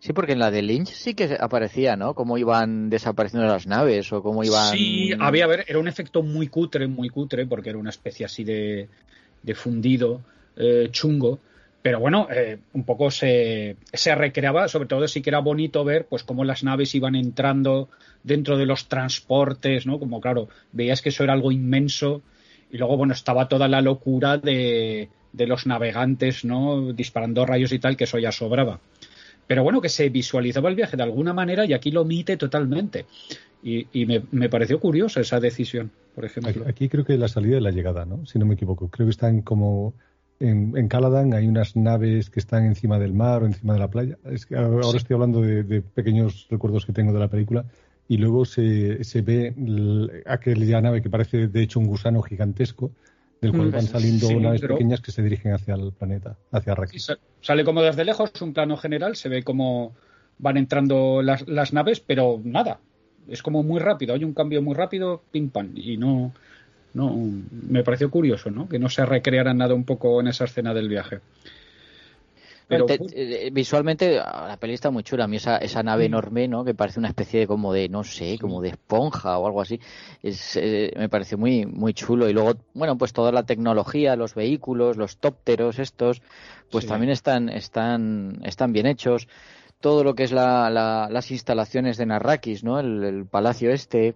Sí, porque en la de Lynch sí que aparecía, ¿no? Cómo iban desapareciendo las naves o cómo iban. Sí, había, a ver, era un efecto muy cutre, muy cutre, porque era una especie así de, de fundido eh, chungo pero bueno, eh, un poco se, se, recreaba, sobre todo sí que era bonito ver pues cómo las naves iban entrando dentro de los transportes, ¿no? Como claro, veías que eso era algo inmenso y luego, bueno, estaba toda la locura de, de los navegantes, ¿no? Disparando rayos y tal, que eso ya sobraba. Pero bueno, que se visualizaba el viaje de alguna manera y aquí lo omite totalmente. Y, y me, me, pareció curiosa esa decisión, por ejemplo. Aquí, aquí, creo que la salida y la llegada, ¿no? Si no me equivoco. Creo que están como en, en Caladan hay unas naves que están encima del mar o encima de la playa. Es que ahora estoy hablando de, pequeños recuerdos que tengo de la película. Y luego se, se ve aquella nave que parece de hecho un gusano gigantesco, del cual van saliendo naves pequeñas que se dirigen hacia el planeta, hacia Arrakis. sale como desde lejos, un plano general, se ve como van entrando las, las naves, pero nada, es como muy rápido, hay un cambio muy rápido, pim pam, y no, no, me pareció curioso, ¿no? Que no se recreara nada un poco en esa escena del viaje. Pero, eh, visualmente la peli está muy chula. A mí esa, esa nave mm. enorme, ¿no? Que parece una especie de como de, no sé, como de esponja o algo así. Es, eh, me pareció muy, muy chulo. Y luego, bueno, pues toda la tecnología, los vehículos, los tópteros estos, pues también están, están, están bien hechos. Todo lo que es la, las instalaciones de Narrakis, ¿no? el palacio este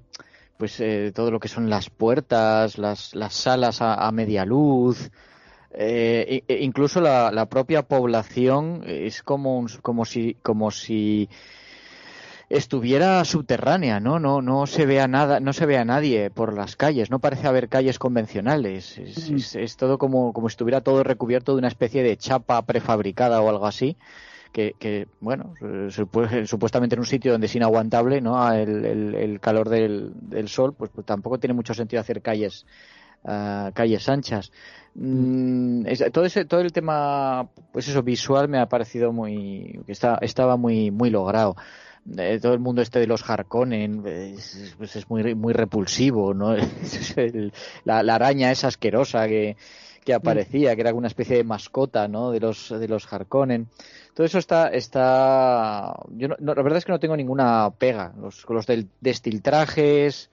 pues eh, todo lo que son las puertas, las, las salas a, media luz, eh, e, incluso la, la, propia población es como, como si como si estuviera subterránea, ¿no? No, no se vea nada, no se ve a nadie por las calles, no parece haber calles convencionales, es, es, es todo como, como si estuviera todo recubierto de una especie de chapa prefabricada o algo así que, bueno, supuestamente en un sitio donde es inaguantable, ¿no? El, calor del, sol, pues, pues, tampoco tiene mucho sentido hacer calles, ah, calles anchas. Mm, todo ese, todo el tema, pues eso, visual me ha parecido muy, está, estaba muy, muy logrado. Todo el mundo este de los Harkonnen pues, pues es muy, muy repulsivo, ¿no? la, la araña es asquerosa que, que aparecía, que era una especie de mascota, ¿no? De los, de los Harkonnen. Todo eso está, está, yo no, la verdad es que no tengo ninguna pega. Los, los del destiltrajes,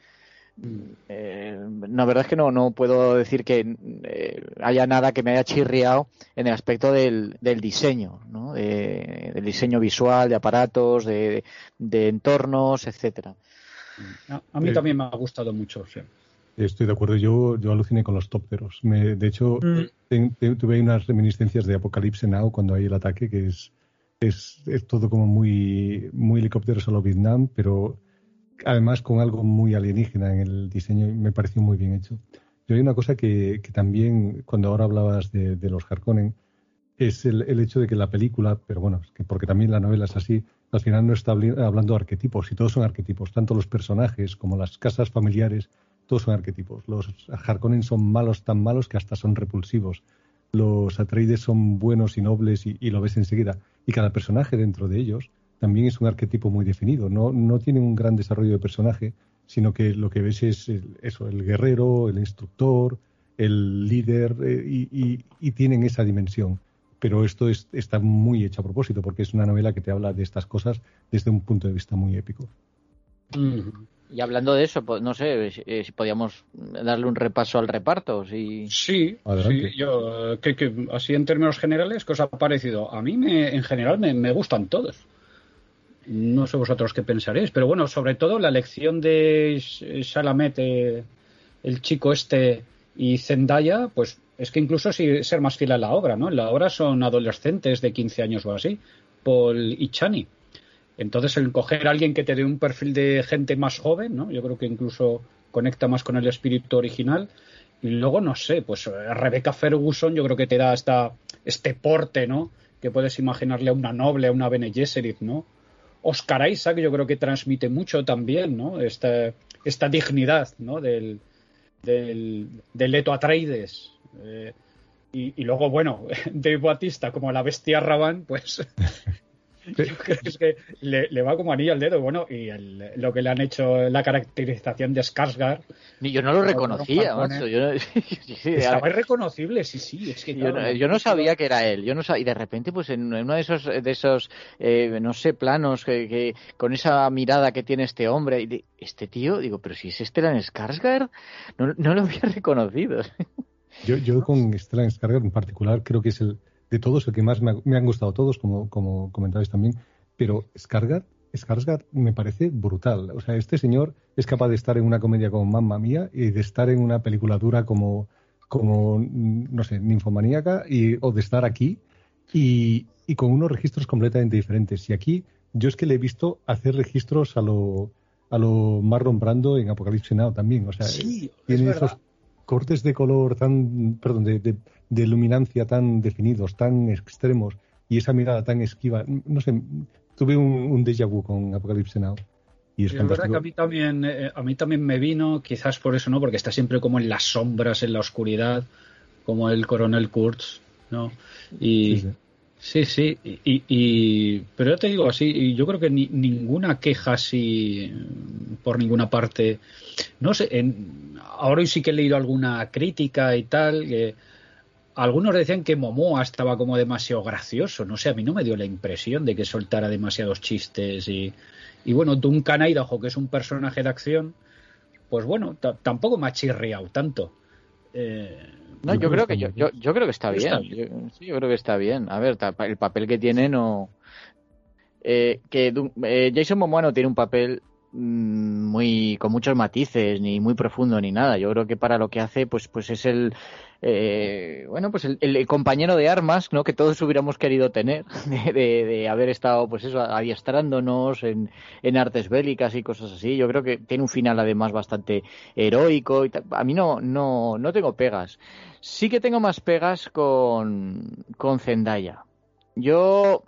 eh, la verdad es que no, no puedo decir que eh, haya nada que me haya chirriado en el aspecto del, del diseño, ¿no? del diseño visual, de aparatos, de, de entornos, etcétera. A, mí también me ha gustado mucho, sí. Estoy de acuerdo, yo, yo aluciné con los tópteros. de hecho, mm. tuve unas reminiscencias de Apocalipse Now cuando hay el ataque, que es, es, es todo como muy, muy helicópteros a lo Vietnam, pero además con algo muy alienígena en el diseño me pareció muy bien hecho. Yo hay una cosa que, también, cuando ahora hablabas de, los Harkonnen, es el, el, hecho de que la película, pero bueno, es que porque también la novela es así, al final no está hablando de arquetipos, y todos son arquetipos, tanto los personajes como las casas familiares, todos son arquetipos. Los Harkonnen son malos, tan malos que hasta son repulsivos. Los Atreides son buenos y nobles y, y lo ves enseguida. Y cada personaje dentro de ellos también es un arquetipo muy definido. No, no tiene un gran desarrollo de personaje, sino que lo que ves es eso, el guerrero, el instructor, el líder, eh, y, y, tienen esa dimensión. Pero esto es, está muy hecho a propósito, porque es una novela que te habla de estas cosas desde un punto de vista muy épico. Y hablando de eso, pues, no sé eh, si podíamos darle un repaso al reparto. Si... Sí, sí yo, que, así en términos generales, ¿qué os ha parecido? A mí, me, en general, me, me gustan todos. No sé vosotros qué pensaréis, pero bueno, sobre todo la elección de Chalamet, eh, el chico este, y Zendaya, pues es que incluso si ser más fiel a la obra, ¿no? En la obra son adolescentes de 15 años o así, Paul y Chani. Entonces, el coger a alguien que te dé un perfil de gente más joven, ¿no? Yo creo que incluso conecta más con el espíritu original. Y luego, no sé, pues Rebecca Ferguson, yo creo que te da hasta este porte, ¿no? Que puedes imaginarle a una noble, a una Bene Gesserit, ¿no? Oscar Isaac yo creo que transmite mucho también, ¿no? Esta, esta dignidad, ¿no? Del, del, Leto Atreides. Eh, y, luego, bueno, Dave Batista como la bestia Raban, pues Yo creo que, es que le, va como anillo al dedo. Bueno, y el, lo que le han hecho la caracterización de Skarsgård. Yo no lo reconocía, macho. Yo no, Estaba irreconocible, sí, sí. Es que, yo, no, yo, no, sabía que era él. Yo no sabía, y de repente, pues en, uno de esos, de esos eh, no sé, planos que, que, con esa mirada que tiene este hombre, y este tío, digo, pero si es Stellan Skarsgård, no, no lo había reconocido. Yo, yo con Stellan Skarsgård en particular creo que es el de todos, el que más me, han gustado todos, como, como comentabais también, pero Skarsgård, Skarsgård me parece brutal. O sea, este señor es capaz de estar en una comedia como Mamma Mía y de estar en una película dura como, como no sé, Ninfomaníaca y, o de estar aquí y, y con unos registros completamente diferentes. Y aquí yo es que le he visto hacer registros a lo, a lo Marlon Brando en Apocalipsis Now también. O sea, tiene esos cortes de color tan, perdón, de, de, luminancia tan definidos, tan extremos y esa mirada tan esquiva. No sé, tuve un, un déjà vu con Apocalipsis Now. Y es verdad que a mí también eh, a mí también me vino, quizás por eso no, porque está siempre como en las sombras, en la oscuridad, como el coronel Kurtz, ¿no? Y sí, sí, Y, y, pero yo te digo así, yo creo que ni, ninguna queja así por ninguna parte, no sé, en, ahora sí que he leído alguna crítica y tal, que algunos decían que Momoa estaba como demasiado gracioso, no sé, a mí no me dio la impresión de que soltara demasiados chistes y, y bueno, Duncan Idaho, que es un personaje de acción, pues bueno, tampoco me ha chirriado tanto. Eh, no, yo, creo que yo, yo, yo, creo que está bien. Sí, yo creo que está bien. A ver, el papel que tiene no. Eh, que eh, Jason Momoa no tiene un papel Mm, muy con muchos matices ni muy profundo ni nada yo creo que para lo que hace pues pues es el eh, bueno pues el, compañero de armas no que todos hubiéramos querido tener de, haber estado pues eso adiestrándonos en, en, artes bélicas y cosas así yo creo que tiene un final además bastante heroico y a mí no no no tengo pegas sí que tengo más pegas con con Zendaya yo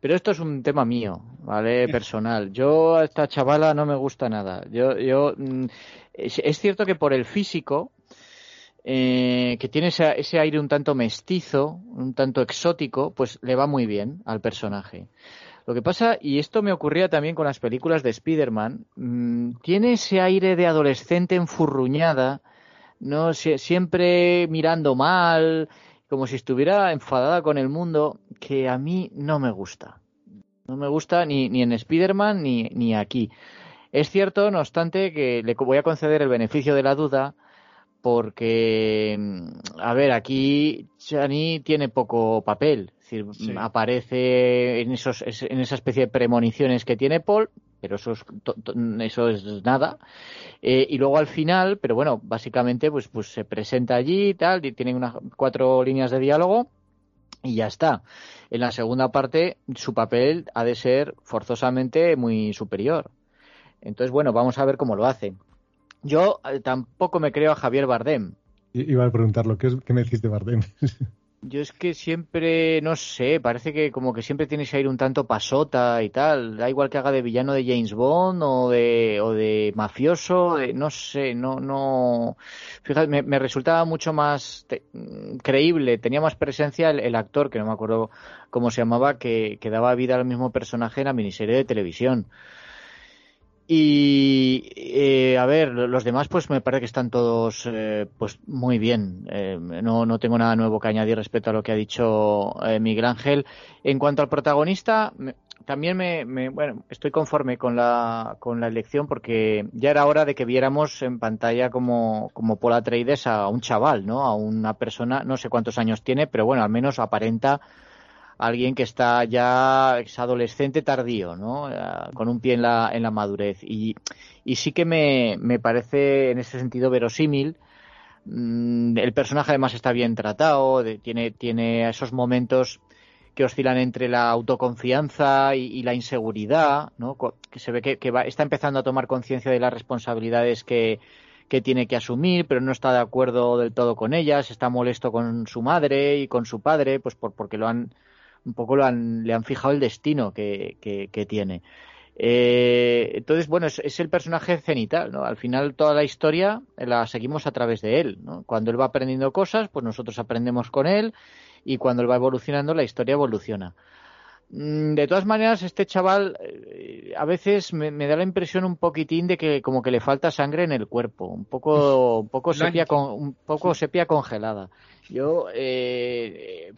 pero esto es un tema mío, ¿vale? Personal. Yo a esta chavala no me gusta nada. Yo, yo, mm, es, cierto que por el físico, eh, que tiene ese, ese, aire un tanto mestizo, un tanto exótico, pues le va muy bien al personaje. Lo que pasa, y esto me ocurría también con las películas de Spider-Man, mm, tiene ese aire de adolescente enfurruñada, no siempre mirando mal, como si estuviera enfadada con el mundo, que a mí no me gusta. No me gusta ni, ni en Spider-Man ni, ni aquí. Es cierto, no obstante, que le voy a conceder el beneficio de la duda porque, a ver, aquí Chani tiene poco papel. Es decir, aparece en, esos, en esa especie de premoniciones que tiene Paul, pero eso es, eso es nada. Eh, y luego al final, pero bueno, básicamente pues, pues se presenta allí y tal, y tiene unas cuatro líneas de diálogo y ya está. En la segunda parte, su papel ha de ser forzosamente muy superior. Entonces, bueno, vamos a ver cómo lo hace. Yo eh, tampoco me creo a Javier Bardem. Iba a preguntarlo, ¿qué, qué me decís de Bardem? Yo es que siempre, no sé, parece que como que siempre tienes que ir un tanto pasota y tal. Da igual que haga de villano de James Bond o de, o de mafioso, no sé, no, no. Fíjate, me, resultaba mucho más creíble, tenía más presencia el, actor, que no me acuerdo cómo se llamaba, que, que daba vida al mismo personaje en la miniserie de televisión. Y eh, a ver, los demás pues me parece que están todos eh, pues muy bien. Eh, no, no tengo nada nuevo que añadir respecto a lo que ha dicho Miguel Ángel. En cuanto al protagonista, también me, me, bueno, estoy conforme con la, con la elección porque ya era hora de que viéramos en pantalla como, como Paul Atreides a un chaval, ¿no? A una persona, no sé cuántos años tiene, pero bueno, al menos aparenta alguien que está ya es adolescente tardío, ¿no? Eh, con un pie en la, en la madurez. Y, y sí que me, me parece en ese sentido verosímil. Mm, el personaje además está bien tratado, tiene, tiene esos momentos que oscilan entre la autoconfianza y, la inseguridad, ¿no? que se ve que, que va, está empezando a tomar conciencia de las responsabilidades que, que tiene que asumir, pero no está de acuerdo del todo con ellas, está molesto con su madre y con su padre, pues por, porque lo han un poco le han fijado el destino que, que, tiene. Eh, entonces, bueno, es, el personaje cenital, ¿no? Al final toda la historia la seguimos a través de él, ¿no? Cuando él va aprendiendo cosas, pues nosotros aprendemos con él y cuando él va evolucionando, la historia evoluciona. Mm, de todas maneras, este chaval eh, a veces me, da la impresión un poquitín de que como que le falta sangre en el cuerpo, un poco, un poco sepia, con, un poco sepia congelada. Yo, eh,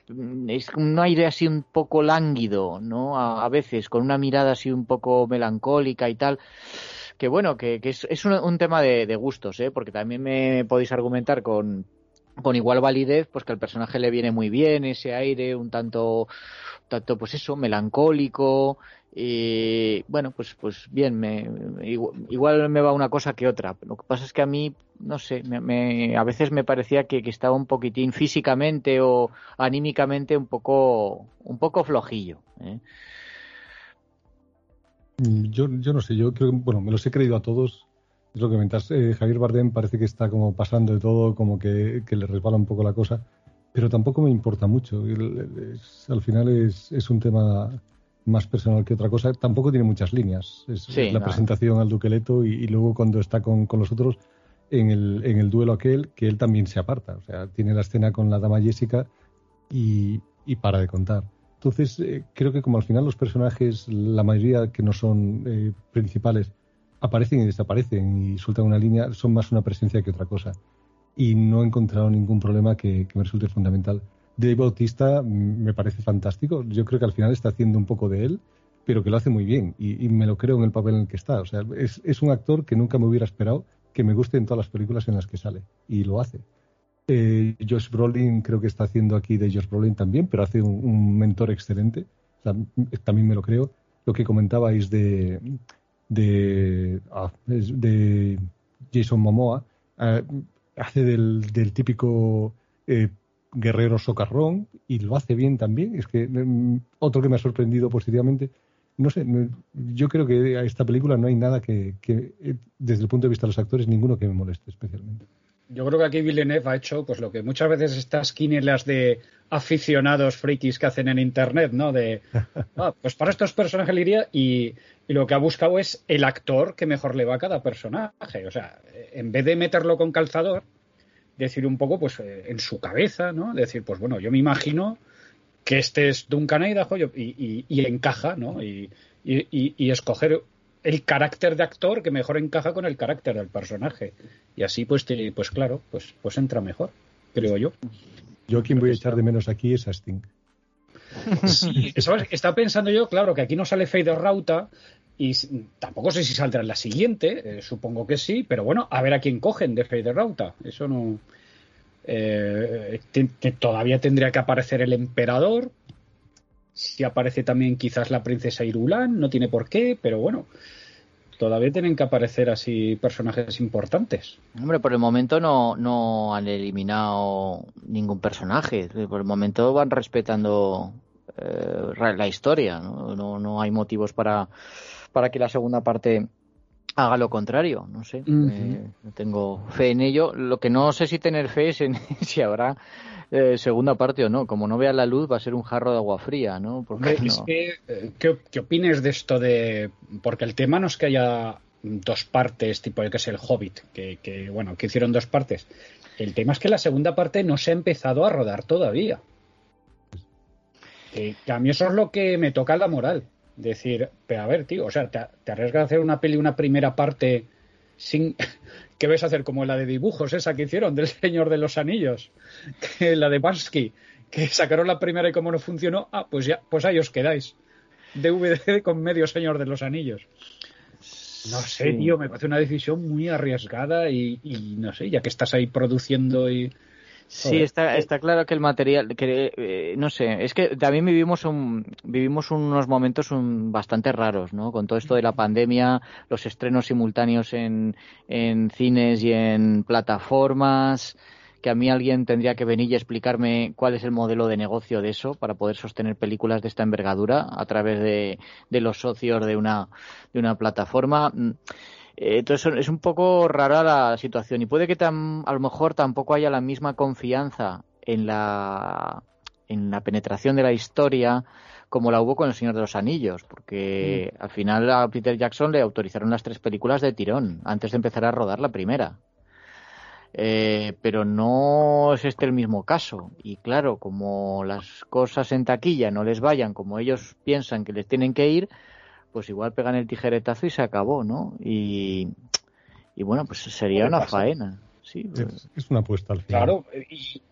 es un aire así un poco lánguido, ¿no? A, veces, con una mirada así un poco melancólica y tal. Que bueno, que, es, es un, tema de, de, gustos, ¿eh? Porque también me podéis argumentar con, con igual validez, pues que al personaje le viene muy bien ese aire un tanto, tanto pues eso, melancólico, y bueno, pues, pues bien, me, igual, me va una cosa que otra. Lo que pasa es que a mí, no sé, me, a veces me parecía que, estaba un poquitín físicamente o anímicamente un poco, un poco flojillo. ¿eh? Mm, yo, yo no sé, yo creo bueno, me los he creído a todos. Es lo que comentas. Eh, Javier Bardem parece que está como pasando de todo, como que, le resbala un poco la cosa, pero tampoco me importa mucho. al final es, es un tema más personal que otra cosa. Tampoco tiene muchas líneas. Es, la presentación al Duqueleto y, y, luego cuando está con, con los otros en el, en el, duelo aquel, que él también se aparta. O sea, tiene la escena con la dama Jessica y, y para de contar. Entonces, eh, creo que como al final los personajes, la mayoría que no son eh, principales, aparecen y desaparecen y sueltan una línea, son más una presencia que otra cosa. Y no he encontrado ningún problema que, que me resulte fundamental. Dave Bautista me parece fantástico. Yo creo que al final está haciendo un poco de él, pero que lo hace muy bien y, me lo creo en el papel en el que está. O sea, es, un actor que nunca me hubiera esperado que me guste en todas las películas en las que sale y lo hace. Eh, Josh Brolin creo que está haciendo aquí de Josh Brolin también, pero hace un, mentor excelente. también me lo creo. Lo que comentabais de, de, ah, de Jason Momoa, eh, hace del, típico eh, guerrero socarrón y lo hace bien también. Es que mm, otro que me ha sorprendido positivamente. No sé, yo creo que a esta película no hay nada que, eh, desde el punto de vista de los actores, ninguno que me moleste especialmente. Yo creo que aquí Villeneuve ha hecho pues lo que muchas veces estas quinielas de aficionados frikis que hacen en internet, ¿no? De ah, pues para estos personajes le iría y, y, lo que ha buscado es el actor que mejor le va a cada personaje. O sea, en vez de meterlo con calzador, decir un poco pues eh, en su cabeza, ¿no? Decir, pues bueno, yo me imagino que este es Duncan Idaho y, y, encaja, ¿no? Y, y, escoger el carácter de actor que mejor encaja con el carácter del personaje. Y así, pues, pues claro, pues, pues entra mejor, creo yo. Yo quien voy a echar de menos aquí es a Sting. Sí, Está pensando yo, claro, que aquí no sale Fade Rauta, y tampoco sé si saldrá en la siguiente, eh, supongo que sí, pero bueno, a ver a quién cogen de Fade Rauta. Eso no. Eh, todavía tendría que aparecer el emperador. Si aparece también quizás la princesa Irulan, no tiene por qué, pero bueno. Todavía tienen que aparecer así personajes importantes. Hombre, por el momento no, no han eliminado ningún personaje. Por el momento van respetando eh, la historia. ¿no? ¿no? No, hay motivos para, para que la segunda parte haga lo contrario. No sé. Uh -huh. eh, no tengo fe en ello. Lo que no sé si tener fe es en si habrá eh, segunda parte o no. Como no vea la luz, va a ser un jarro de agua fría, ¿no? Porque no? Que, eh, ¿qué, ¿qué, opines de esto de...? Porque el tema no es que haya dos partes, tipo el que es el Hobbit, que, que, bueno, que hicieron dos partes. El tema es que la segunda parte no se ha empezado a rodar todavía. Que, que a mí eso es lo que me toca la moral. Decir, pero a ver, tío, o sea, te, te arriesgas a hacer una peli, una primera parte sin ¿qué ves a hacer? Como la de dibujos esa que hicieron del Señor de los Anillos, que la de Bansky, que sacaron la primera y como no funcionó, ah, pues ya, pues ahí os quedáis. DVD con medio Señor de los Anillos. No sé, sí. tío, me parece una decisión muy arriesgada y, y, no sé, ya que estás ahí produciendo y... Sí, está, está claro que el material, que eh, no sé, es que también vivimos un, vivimos unos momentos un, bastante raros, ¿no? Con todo esto de la pandemia, los estrenos simultáneos en, en cines y en plataformas, que a mí alguien tendría que venir y explicarme cuál es el modelo de negocio de eso para poder sostener películas de esta envergadura a través de, de los socios de una, de una plataforma. Entonces es un poco rara la situación y puede que tam, a lo mejor tampoco haya la misma confianza en la, en la penetración de la historia como la hubo con El Señor de los Anillos, porque mm. al final a Peter Jackson le autorizaron las tres películas de tirón antes de empezar a rodar la primera. Eh, pero no es este el mismo caso. Y claro, como las cosas en taquilla no les vayan como ellos piensan que les tienen que ir, pues igual pegan el tijeretazo y se acabó, ¿no? Y, y bueno, pues sería una faena. Sí, pues... es, una apuesta al final. Claro, y,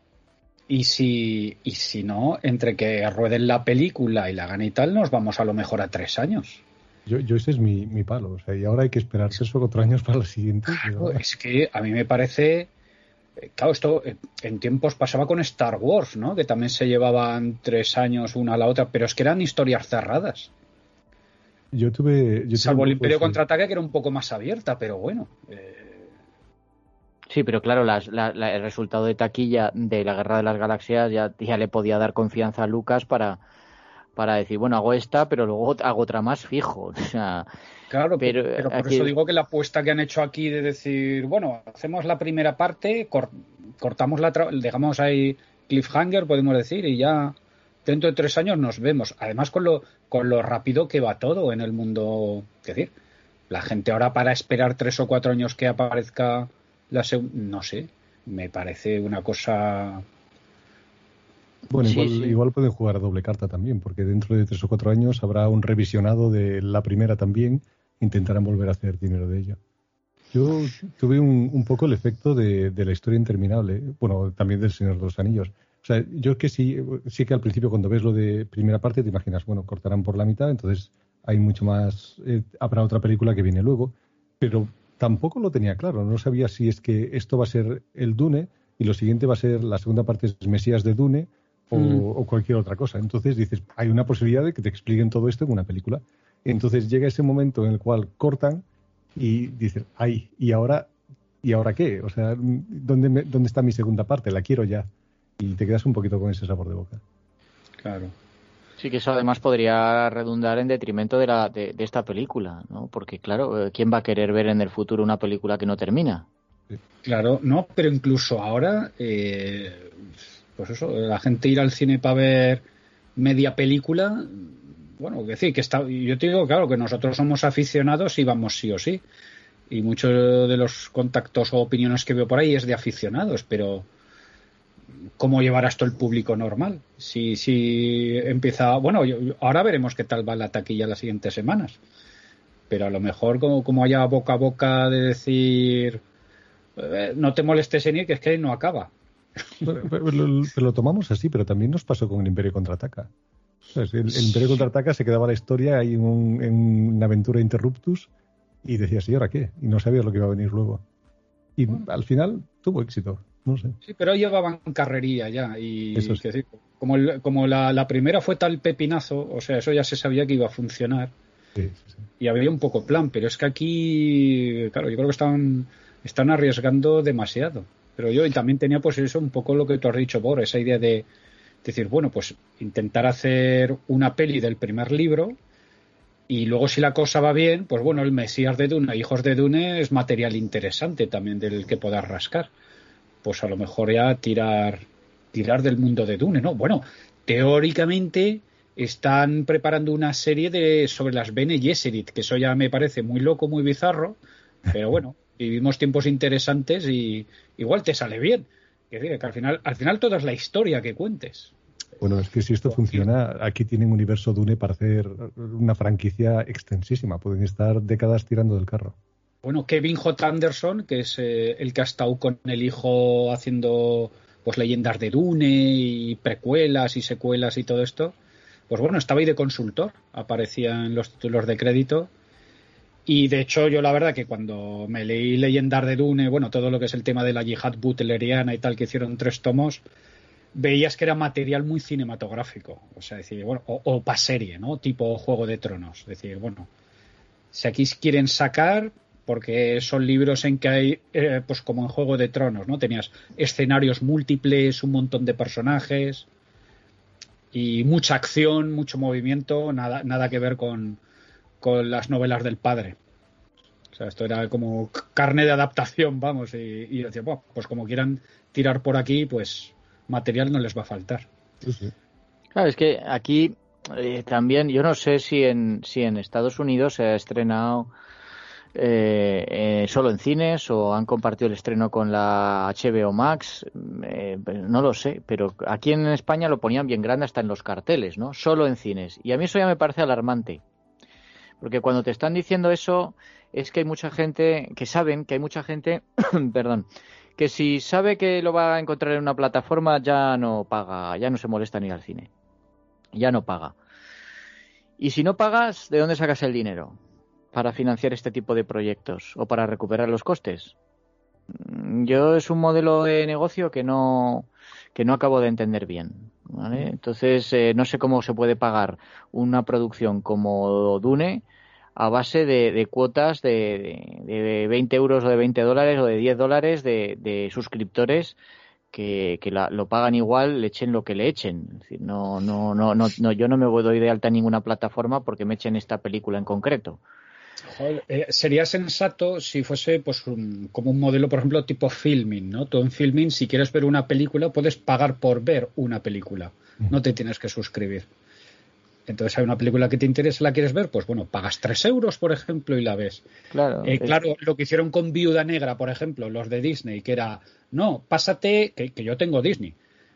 y, si, y si no, entre que rueden la película y la hagan y tal, nos vamos a lo mejor a tres años. Yo, yo ese es mi, mi palo, o sea, y ahora hay que esperarse eso cuatro años para la siguiente. Claro, es que a mí me parece Claro, esto en tiempos pasaba con Star Wars, ¿no? Que también se llevaban tres años una a la otra, pero es que eran historias cerradas. Yo tuve. Yo Salvo el Imperio contraataque, que era un poco más abierta, pero bueno. Eh... Sí, pero claro, las, la, la, el resultado de taquilla de la Guerra de las Galaxias ya, ya le podía dar confianza a Lucas para, para decir, bueno, hago esta, pero luego hago otra más fijo. O sea, claro, pero, pero por aquí... eso digo que la apuesta que han hecho aquí de decir, bueno, hacemos la primera parte, cor cortamos la, dejamos ahí cliffhanger, podemos decir, y ya dentro de tres años nos vemos. Además, con lo, con lo rápido que va todo en el mundo. Es decir, la gente ahora para esperar tres o cuatro años que aparezca la no sé, me parece una cosa. Bueno, igual, sí, sí. igual, pueden jugar a doble carta también, porque dentro de tres o cuatro años habrá un revisionado de la primera también, intentarán volver a hacer dinero de ella. Yo tuve un, un poco el efecto de, de, la historia interminable, bueno, también del Señor de los Anillos. O sea, yo que sí, sí que al principio cuando ves lo de primera parte te imaginas, bueno, cortarán por la mitad, entonces hay mucho más, eh, habrá otra película que viene luego, pero tampoco lo tenía claro, no sabía si es que esto va a ser el Dune y lo siguiente va a ser la segunda parte es Mesías de Dune o, mm. o cualquier otra cosa. Entonces dices, hay una posibilidad de que te expliquen todo esto en una película. Entonces llega ese momento en el cual cortan y dices, ay, ¿y ahora, ¿y ahora qué? O sea, ¿dónde, me, ¿dónde está mi segunda parte? La quiero ya y te quedas un poquito con ese sabor de boca. Claro. Sí, que eso además podría redundar en detrimento de, la, de, de, esta película, ¿no? Porque, claro, ¿quién va a querer ver en el futuro una película que no termina? Claro, no, pero incluso ahora, eh, pues eso, la gente ir al cine para ver media película, bueno, es decir, que está, yo te digo, claro, que nosotros somos aficionados y vamos sí o sí. Y muchos de los contactos o opiniones que veo por ahí es de aficionados, pero cómo llevará esto el público normal. Si, si empieza, bueno, yo, ahora veremos qué tal va la taquilla las siguientes semanas. Pero a lo mejor como, como haya boca a boca de decir, eh, no te molestes en ir, que es que no acaba. Pero, pero, lo, lo, tomamos así, pero también nos pasó con el Imperio Contraataca. El, el, Imperio Contraataca se quedaba la historia ahí en, un, en una aventura interruptus y decías, ¿y ahora qué? Y no sabías lo que iba a venir luego. Y al final tuvo éxito. No sé. Sí, pero llevaban carrería ya. Y eso sí. que, como, el, como la, la, primera fue tal pepinazo, o sea, eso ya se sabía que iba a funcionar. Sí, y había un poco plan, pero es que aquí, claro, yo creo que están, están arriesgando demasiado. Pero yo también tenía pues eso un poco lo que tú has dicho, Bor, esa idea de decir, bueno, pues intentar hacer una peli del primer libro y luego si la cosa va bien, pues bueno, el Mesías de Dune, Hijos de Dune es material interesante también del que puedas rascar. Pues a lo mejor ya tirar tirar del mundo de Dune, ¿no? Bueno, teóricamente están preparando una serie de sobre las Bene Gesserit, que eso ya me parece muy loco, muy bizarro, pero bueno, vivimos tiempos interesantes y igual te sale bien. Que, que al final, al final toda es la historia que cuentes. Bueno, es que si esto funciona, aquí tienen universo Dune para hacer una franquicia extensísima. Pueden estar décadas tirando del carro. Bueno, Kevin J. Anderson, que es eh, el que ha estado con el hijo haciendo pues leyendas de Dune y precuelas y secuelas y todo esto, pues bueno, estaba ahí de consultor, aparecía en los títulos de crédito. Y de hecho, yo la verdad que cuando me leí Leyendas de Dune, bueno, todo lo que es el tema de la yihad butleriana y tal, que hicieron tres tomos, veías que era material muy cinematográfico. O sea, decir, bueno, o, para serie, ¿no? Tipo Juego de Tronos. Decir, bueno, si aquí quieren sacar, porque son libros en que hay, eh, pues como en Juego de Tronos, ¿no? Tenías escenarios múltiples, un montón de personajes y mucha acción, mucho movimiento, nada, nada que ver con, con las novelas del padre. O sea, esto era como carne de adaptación, vamos, y, y decía, pues como quieran tirar por aquí, pues material no les va a faltar. Claro, es que aquí eh, también, yo no sé si en, si en Estados Unidos se ha estrenado eh, eh, solo en cines o han compartido el estreno con la HBO Max, eh, no lo sé, pero aquí en España lo ponían bien grande hasta en los carteles, ¿no? Solo en cines. Y a mí eso ya me parece alarmante. Porque cuando te están diciendo eso, es que hay mucha gente, que saben que hay mucha gente, perdón, que si sabe que lo va a encontrar en una plataforma ya no paga, ya no se molesta ni al cine. Ya no paga. Y si no pagas, ¿de dónde sacas el dinero? Para financiar este tipo de proyectos o para recuperar los costes? Mm, yo es un modelo de negocio que no que no acabo de entender bien. Entonces eh, no sé cómo se puede pagar una producción como Dune a base de, cuotas de, de, 20 euros o de 20 dólares o de 10 dólares de, suscriptores que, lo pagan igual, le echen lo que le echen. no, no, no, no, yo no me doy de alta en ninguna plataforma porque me echen esta película en concreto. Eh, sería sensato si fuese pues como un modelo, por ejemplo, tipo filming, ¿no? Tú en filming, si quieres ver una película, puedes pagar por ver una película. No te tienes que suscribir. Entonces hay una película que te interesa, la quieres ver, pues bueno, pagas tres euros, por ejemplo, y la ves. Claro. Eh, claro, lo que hicieron con Viuda Negra, por ejemplo, los de Disney, que era, no, pásate, que, yo tengo Disney,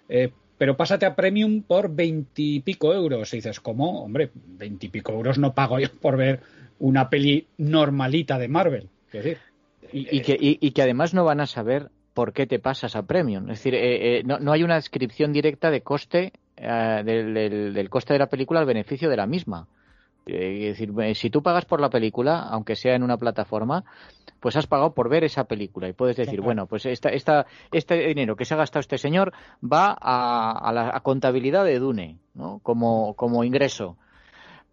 eh, pero pásate a Premium por veintipico euros. Y dices, ¿cómo? Hombre, veintipico euros no pago yo por ver una peli normalita de Marvel. y, que, y, que además no van a saber por qué te pasas a Premium. Es decir, eh, eh, no, no, hay una descripción directa de coste eh, del, del, coste de la película al beneficio de la misma. Es decir, si tú pagas por la película, aunque sea en una plataforma, pues has pagado por ver esa película y puedes decir, bueno, pues esta, esta, este dinero que se ha gastado este señor va a, a la contabilidad de Dune, ¿no? Como, como ingreso.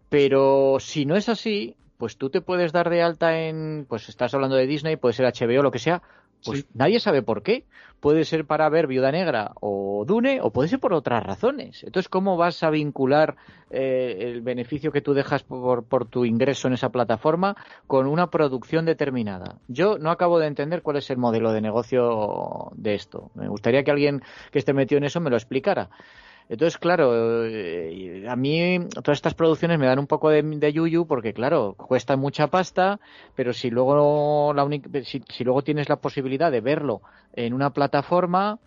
Pero si no es así, pues tú te puedes dar de alta en, pues estás hablando de Disney, puede ser HBO, lo que sea, pues nadie sabe por qué. Puede ser para ver Viuda Negra o Dune, o puede ser por otras razones. Entonces, ¿cómo vas a vincular eh, el beneficio que tú dejas por, por, tu ingreso en esa plataforma con una producción determinada? Yo no acabo de entender cuál es el modelo de negocio de esto. Me gustaría que alguien que esté metido en eso me lo explicara. Entonces, claro, eh, a mí todas estas producciones me dan un poco de, yuyu porque, claro, cuesta mucha pasta, pero si luego, la si, luego tienes la posibilidad de verlo en una plataforma,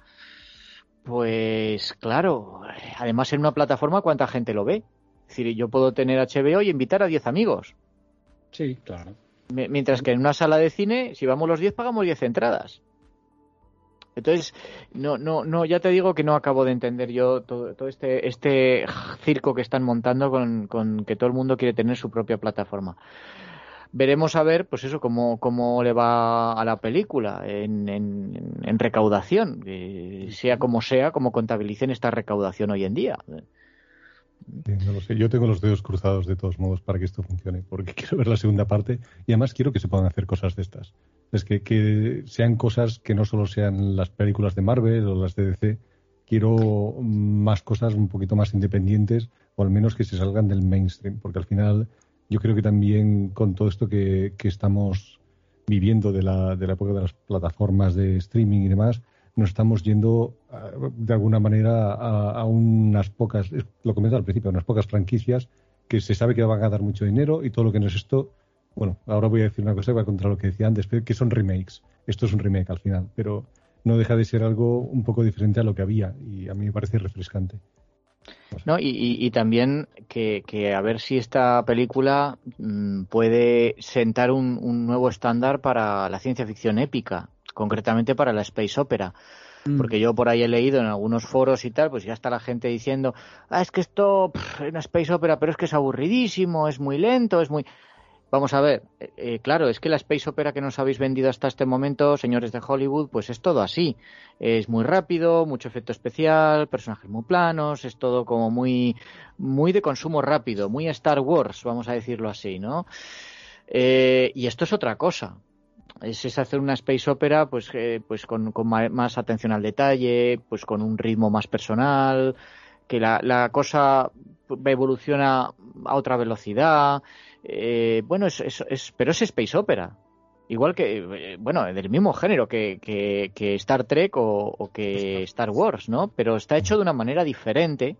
pues claro, además en una plataforma, ¿cuánta gente lo ve? Es decir, yo puedo tener HBO y invitar a 10 amigos. Sí, claro. Mientras que en una sala de cine, si vamos los 10, pagamos 10 entradas. Entonces, no, no, no, ya te digo que no acabo de entender yo todo, este, este circo que están montando con, con, que todo el mundo quiere tener su propia plataforma. Veremos a ver, pues eso, cómo, cómo le va a la película en, en, recaudación, sea como sea, cómo contabilicen esta recaudación hoy en día. no lo sé. Yo tengo los dedos cruzados de todos modos para que esto funcione, porque quiero ver la segunda parte y además quiero que se puedan hacer cosas de estas. Es que, que sean cosas que no solo sean las películas de Marvel o las de DC. Quiero más cosas un poquito más independientes o al menos que se salgan del mainstream, porque al final yo creo que también con todo esto que, que estamos viviendo de la, de la época de las plataformas de streaming y demás, nos estamos yendo de alguna manera a, unas pocas, lo comenté al principio, unas pocas franquicias que se sabe que van a dar mucho dinero y todo lo que no es esto, bueno, ahora voy a decir una cosa que va contra lo que decía antes, que son remakes. Esto es un remake al final, pero no deja de ser algo un poco diferente a lo que había y a mí me parece refrescante. No, y, también que, a ver si esta película mm, puede sentar un, nuevo estándar para la ciencia ficción épica concretamente para la Space Opera. Mm. Porque yo por ahí he leído en algunos foros y tal, pues ya está la gente diciendo, ah, es que esto es una Space Opera, pero es que es aburridísimo, es muy lento, es muy... Vamos a ver, eh, eh, claro, es que la Space Opera que nos habéis vendido hasta este momento, señores de Hollywood, pues es todo así. Es muy rápido, mucho efecto especial, personajes muy planos, es todo como muy, muy de consumo rápido, muy Star Wars, vamos a decirlo así, ¿no? Eh, y esto es otra cosa es, hacer una space opera pues, eh, pues con, más atención al detalle, pues con un ritmo más personal, que la, la cosa evoluciona a otra velocidad. Eh, bueno, es, es, pero es space opera. Igual que, eh, bueno, del mismo género que, que, Star Trek o, que Star Wars, ¿no? Pero está hecho de una manera diferente.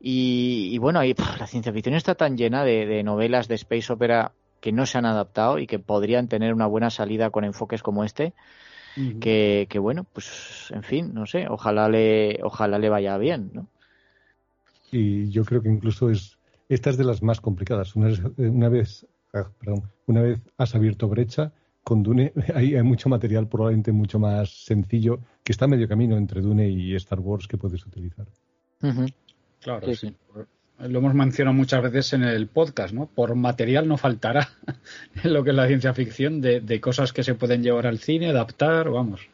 Y, bueno, ahí, la ciencia ficción está tan llena de, de novelas de space opera que no se han adaptado y que podrían tener una buena salida con enfoques como este. que, bueno, pues en fin, no sé, ojalá le, ojalá le vaya bien, ¿no? Y yo creo que incluso es esta es de las más complicadas. Una, una vez, ah, perdón, una vez has abierto brecha con Dune, hay, hay, mucho material probablemente mucho más sencillo que está a medio camino entre Dune y Star Wars que puedes utilizar. Claro, sí lo hemos mencionado muchas veces en el podcast, ¿no? Por material no faltará en lo que es la ciencia ficción de, cosas que se pueden llevar al cine, adaptar, vamos.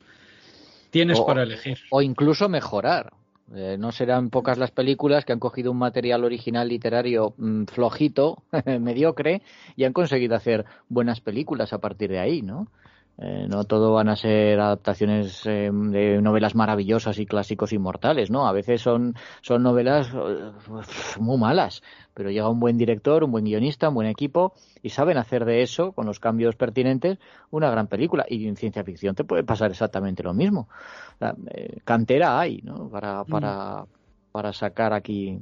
Tienes para elegir. O incluso mejorar. Eh, no serán pocas las películas que han cogido un material original literario mm, flojito, mediocre, y han conseguido hacer buenas películas a partir de ahí, ¿no? Eh, no todo van a ser adaptaciones eh, de novelas maravillosas y clásicos inmortales, ¿no? A veces son, son novelas eh, muy malas, pero llega un buen director, un buen guionista, un buen equipo y saben hacer de eso, con los cambios pertinentes, una gran película. Y en ciencia ficción te puede pasar exactamente lo mismo. cantera hay, ¿no? Para, mm. para, para sacar aquí.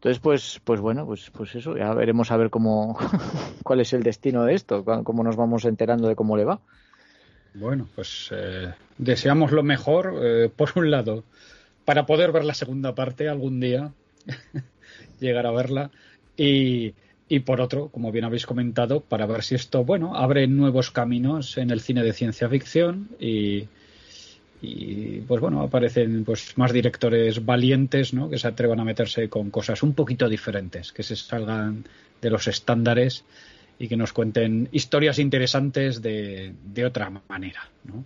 Entonces, pues, pues bueno, pues, pues eso, ya veremos a ver cómo, cuál es el destino de esto, cómo nos vamos enterando de cómo le va. Bueno, pues eh, deseamos lo mejor, eh, por un lado, para poder ver la segunda parte algún día, llegar a verla, y, y por otro, como bien habéis comentado, para ver si esto, bueno, abre nuevos caminos en el cine de ciencia ficción y, y pues bueno aparecen pues más directores valientes ¿no? que se atrevan a meterse con cosas un poquito diferentes que se salgan de los estándares y que nos cuenten historias interesantes de, de otra manera. ¿no?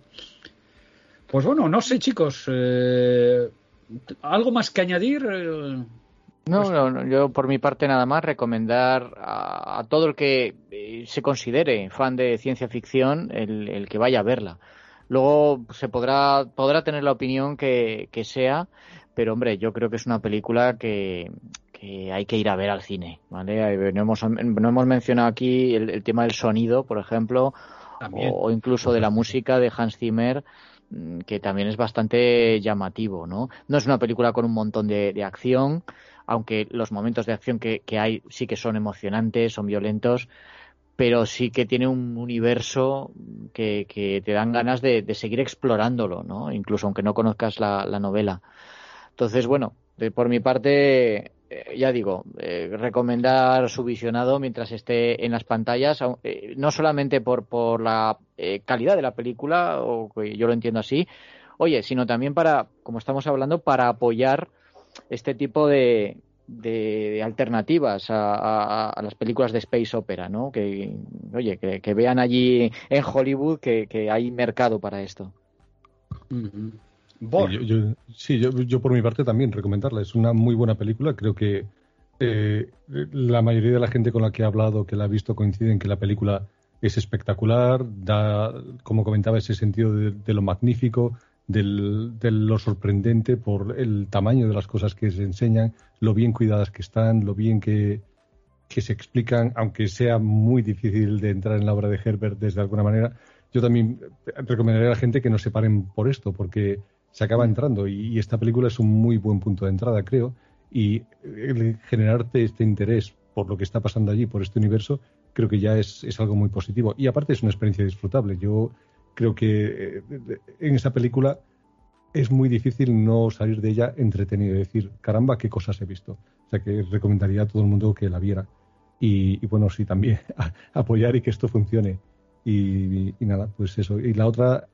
Pues bueno, no sé, chicos, eh, ¿algo más que añadir? Eh, no, pues no, yo por mi parte nada más recomendar a, todo el que eh, se considere fan de ciencia ficción el, el, que vaya a verla. Luego se podrá, podrá tener la opinión que, que sea, pero hombre, yo creo que es una película que, hay que ir a ver al cine, ¿vale? No hemos, no hemos mencionado aquí el, tema del sonido, por ejemplo, o, incluso de la música de Hans Zimmer, mm, que también es bastante llamativo, ¿no? No es una película con un montón de, acción, aunque los momentos de acción que, hay sí que son emocionantes, son violentos, pero sí que tiene un universo que, que te dan ganas de, seguir explorándolo, ¿no? Incluso aunque no conozcas la, la novela. Entonces, bueno, por mi parte, eh, ya digo, eh, recomendar su visionado mientras esté en las pantallas, eh, no solamente por, por la calidad de la película, o yo lo entiendo así, oye, sino también para, como estamos hablando, para apoyar este tipo de, de alternativas a, las películas de space opera, ¿no? Que, oye, que, vean allí en Hollywood que, hay mercado para esto. sí, yo, por mi parte también recomendarla. Es una muy buena película. Creo que eh, la mayoría de la gente con la que he hablado, que la ha visto, coinciden que la película es espectacular. Da, como comentaba, ese sentido de, lo magnífico, de lo sorprendente por el tamaño de las cosas que se enseñan, lo bien cuidadas que están, lo bien que, que se explican, aunque sea muy difícil de entrar en la obra de Herbert desde alguna manera. Yo también recomendaría a la gente que no se paren por esto, porque se acaba entrando y, esta película es un muy buen punto de entrada, creo, y generarte este interés por lo que está pasando allí, por este universo, creo que ya es, algo muy positivo. Y aparte es una experiencia disfrutable. Yo creo que eh, en esa película es muy difícil no salir de ella entretenido y decir, caramba, qué cosas he visto. O sea que recomendaría a todo el mundo que la viera. Y, bueno, sí, también apoyar y que esto funcione. Y, y, nada, pues eso. Y la otra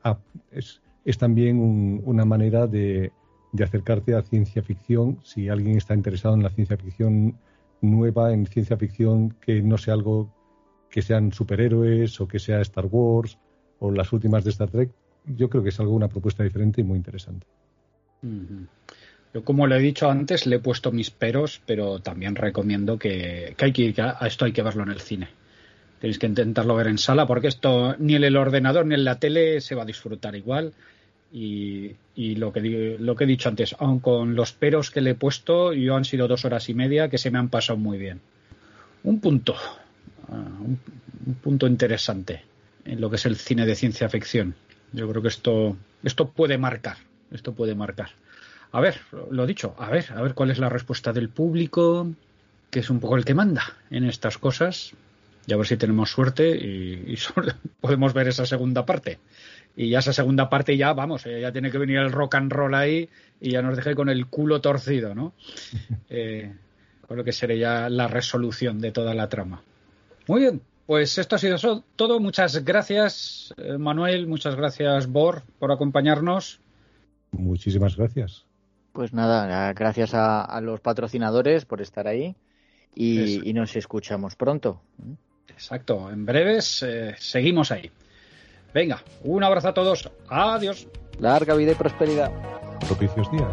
es es también una manera de, acercarte a ciencia ficción. Si alguien está interesado en la ciencia ficción nueva, en ciencia ficción que no sea algo que sean superhéroes o que sea Star Wars o las últimas de Star Trek, yo creo que es algo una propuesta diferente y muy interesante. Yo, como le he dicho antes, le he puesto mis peros, pero también recomiendo que, hay que a esto hay que verlo en el cine. Tenéis que intentarlo ver en sala porque esto ni en el ordenador ni en la tele se va a disfrutar igual. Y, lo, que, lo que he dicho antes, aun con los peros que le he puesto, yo han sido dos horas y media que se me han pasado muy bien. Un punto, ah, un, punto interesante en lo que es el cine de ciencia ficción. Yo creo que esto, esto puede marcar, esto puede marcar. A ver, lo dicho, a ver, a ver cuál es la respuesta del público, que es un poco el que manda en estas cosas y a ver si tenemos suerte y, podemos ver esa segunda parte. Y ya esa segunda parte ya, vamos, eh, ya tiene que venir el rock and roll ahí y ya nos deje con el culo torcido, ¿no? Eh, con lo que sería ya la resolución de toda la trama. Muy bien, pues esto ha sido todo. Muchas gracias, eh, Manuel, muchas gracias, Bor, por acompañarnos. Muchísimas gracias. Pues nada, gracias a, los patrocinadores por estar ahí y, y nos escuchamos pronto. Exacto, en breves eh, seguimos ahí. Venga, un abrazo a todos. Adiós. Larga vida y prosperidad. Propicios días.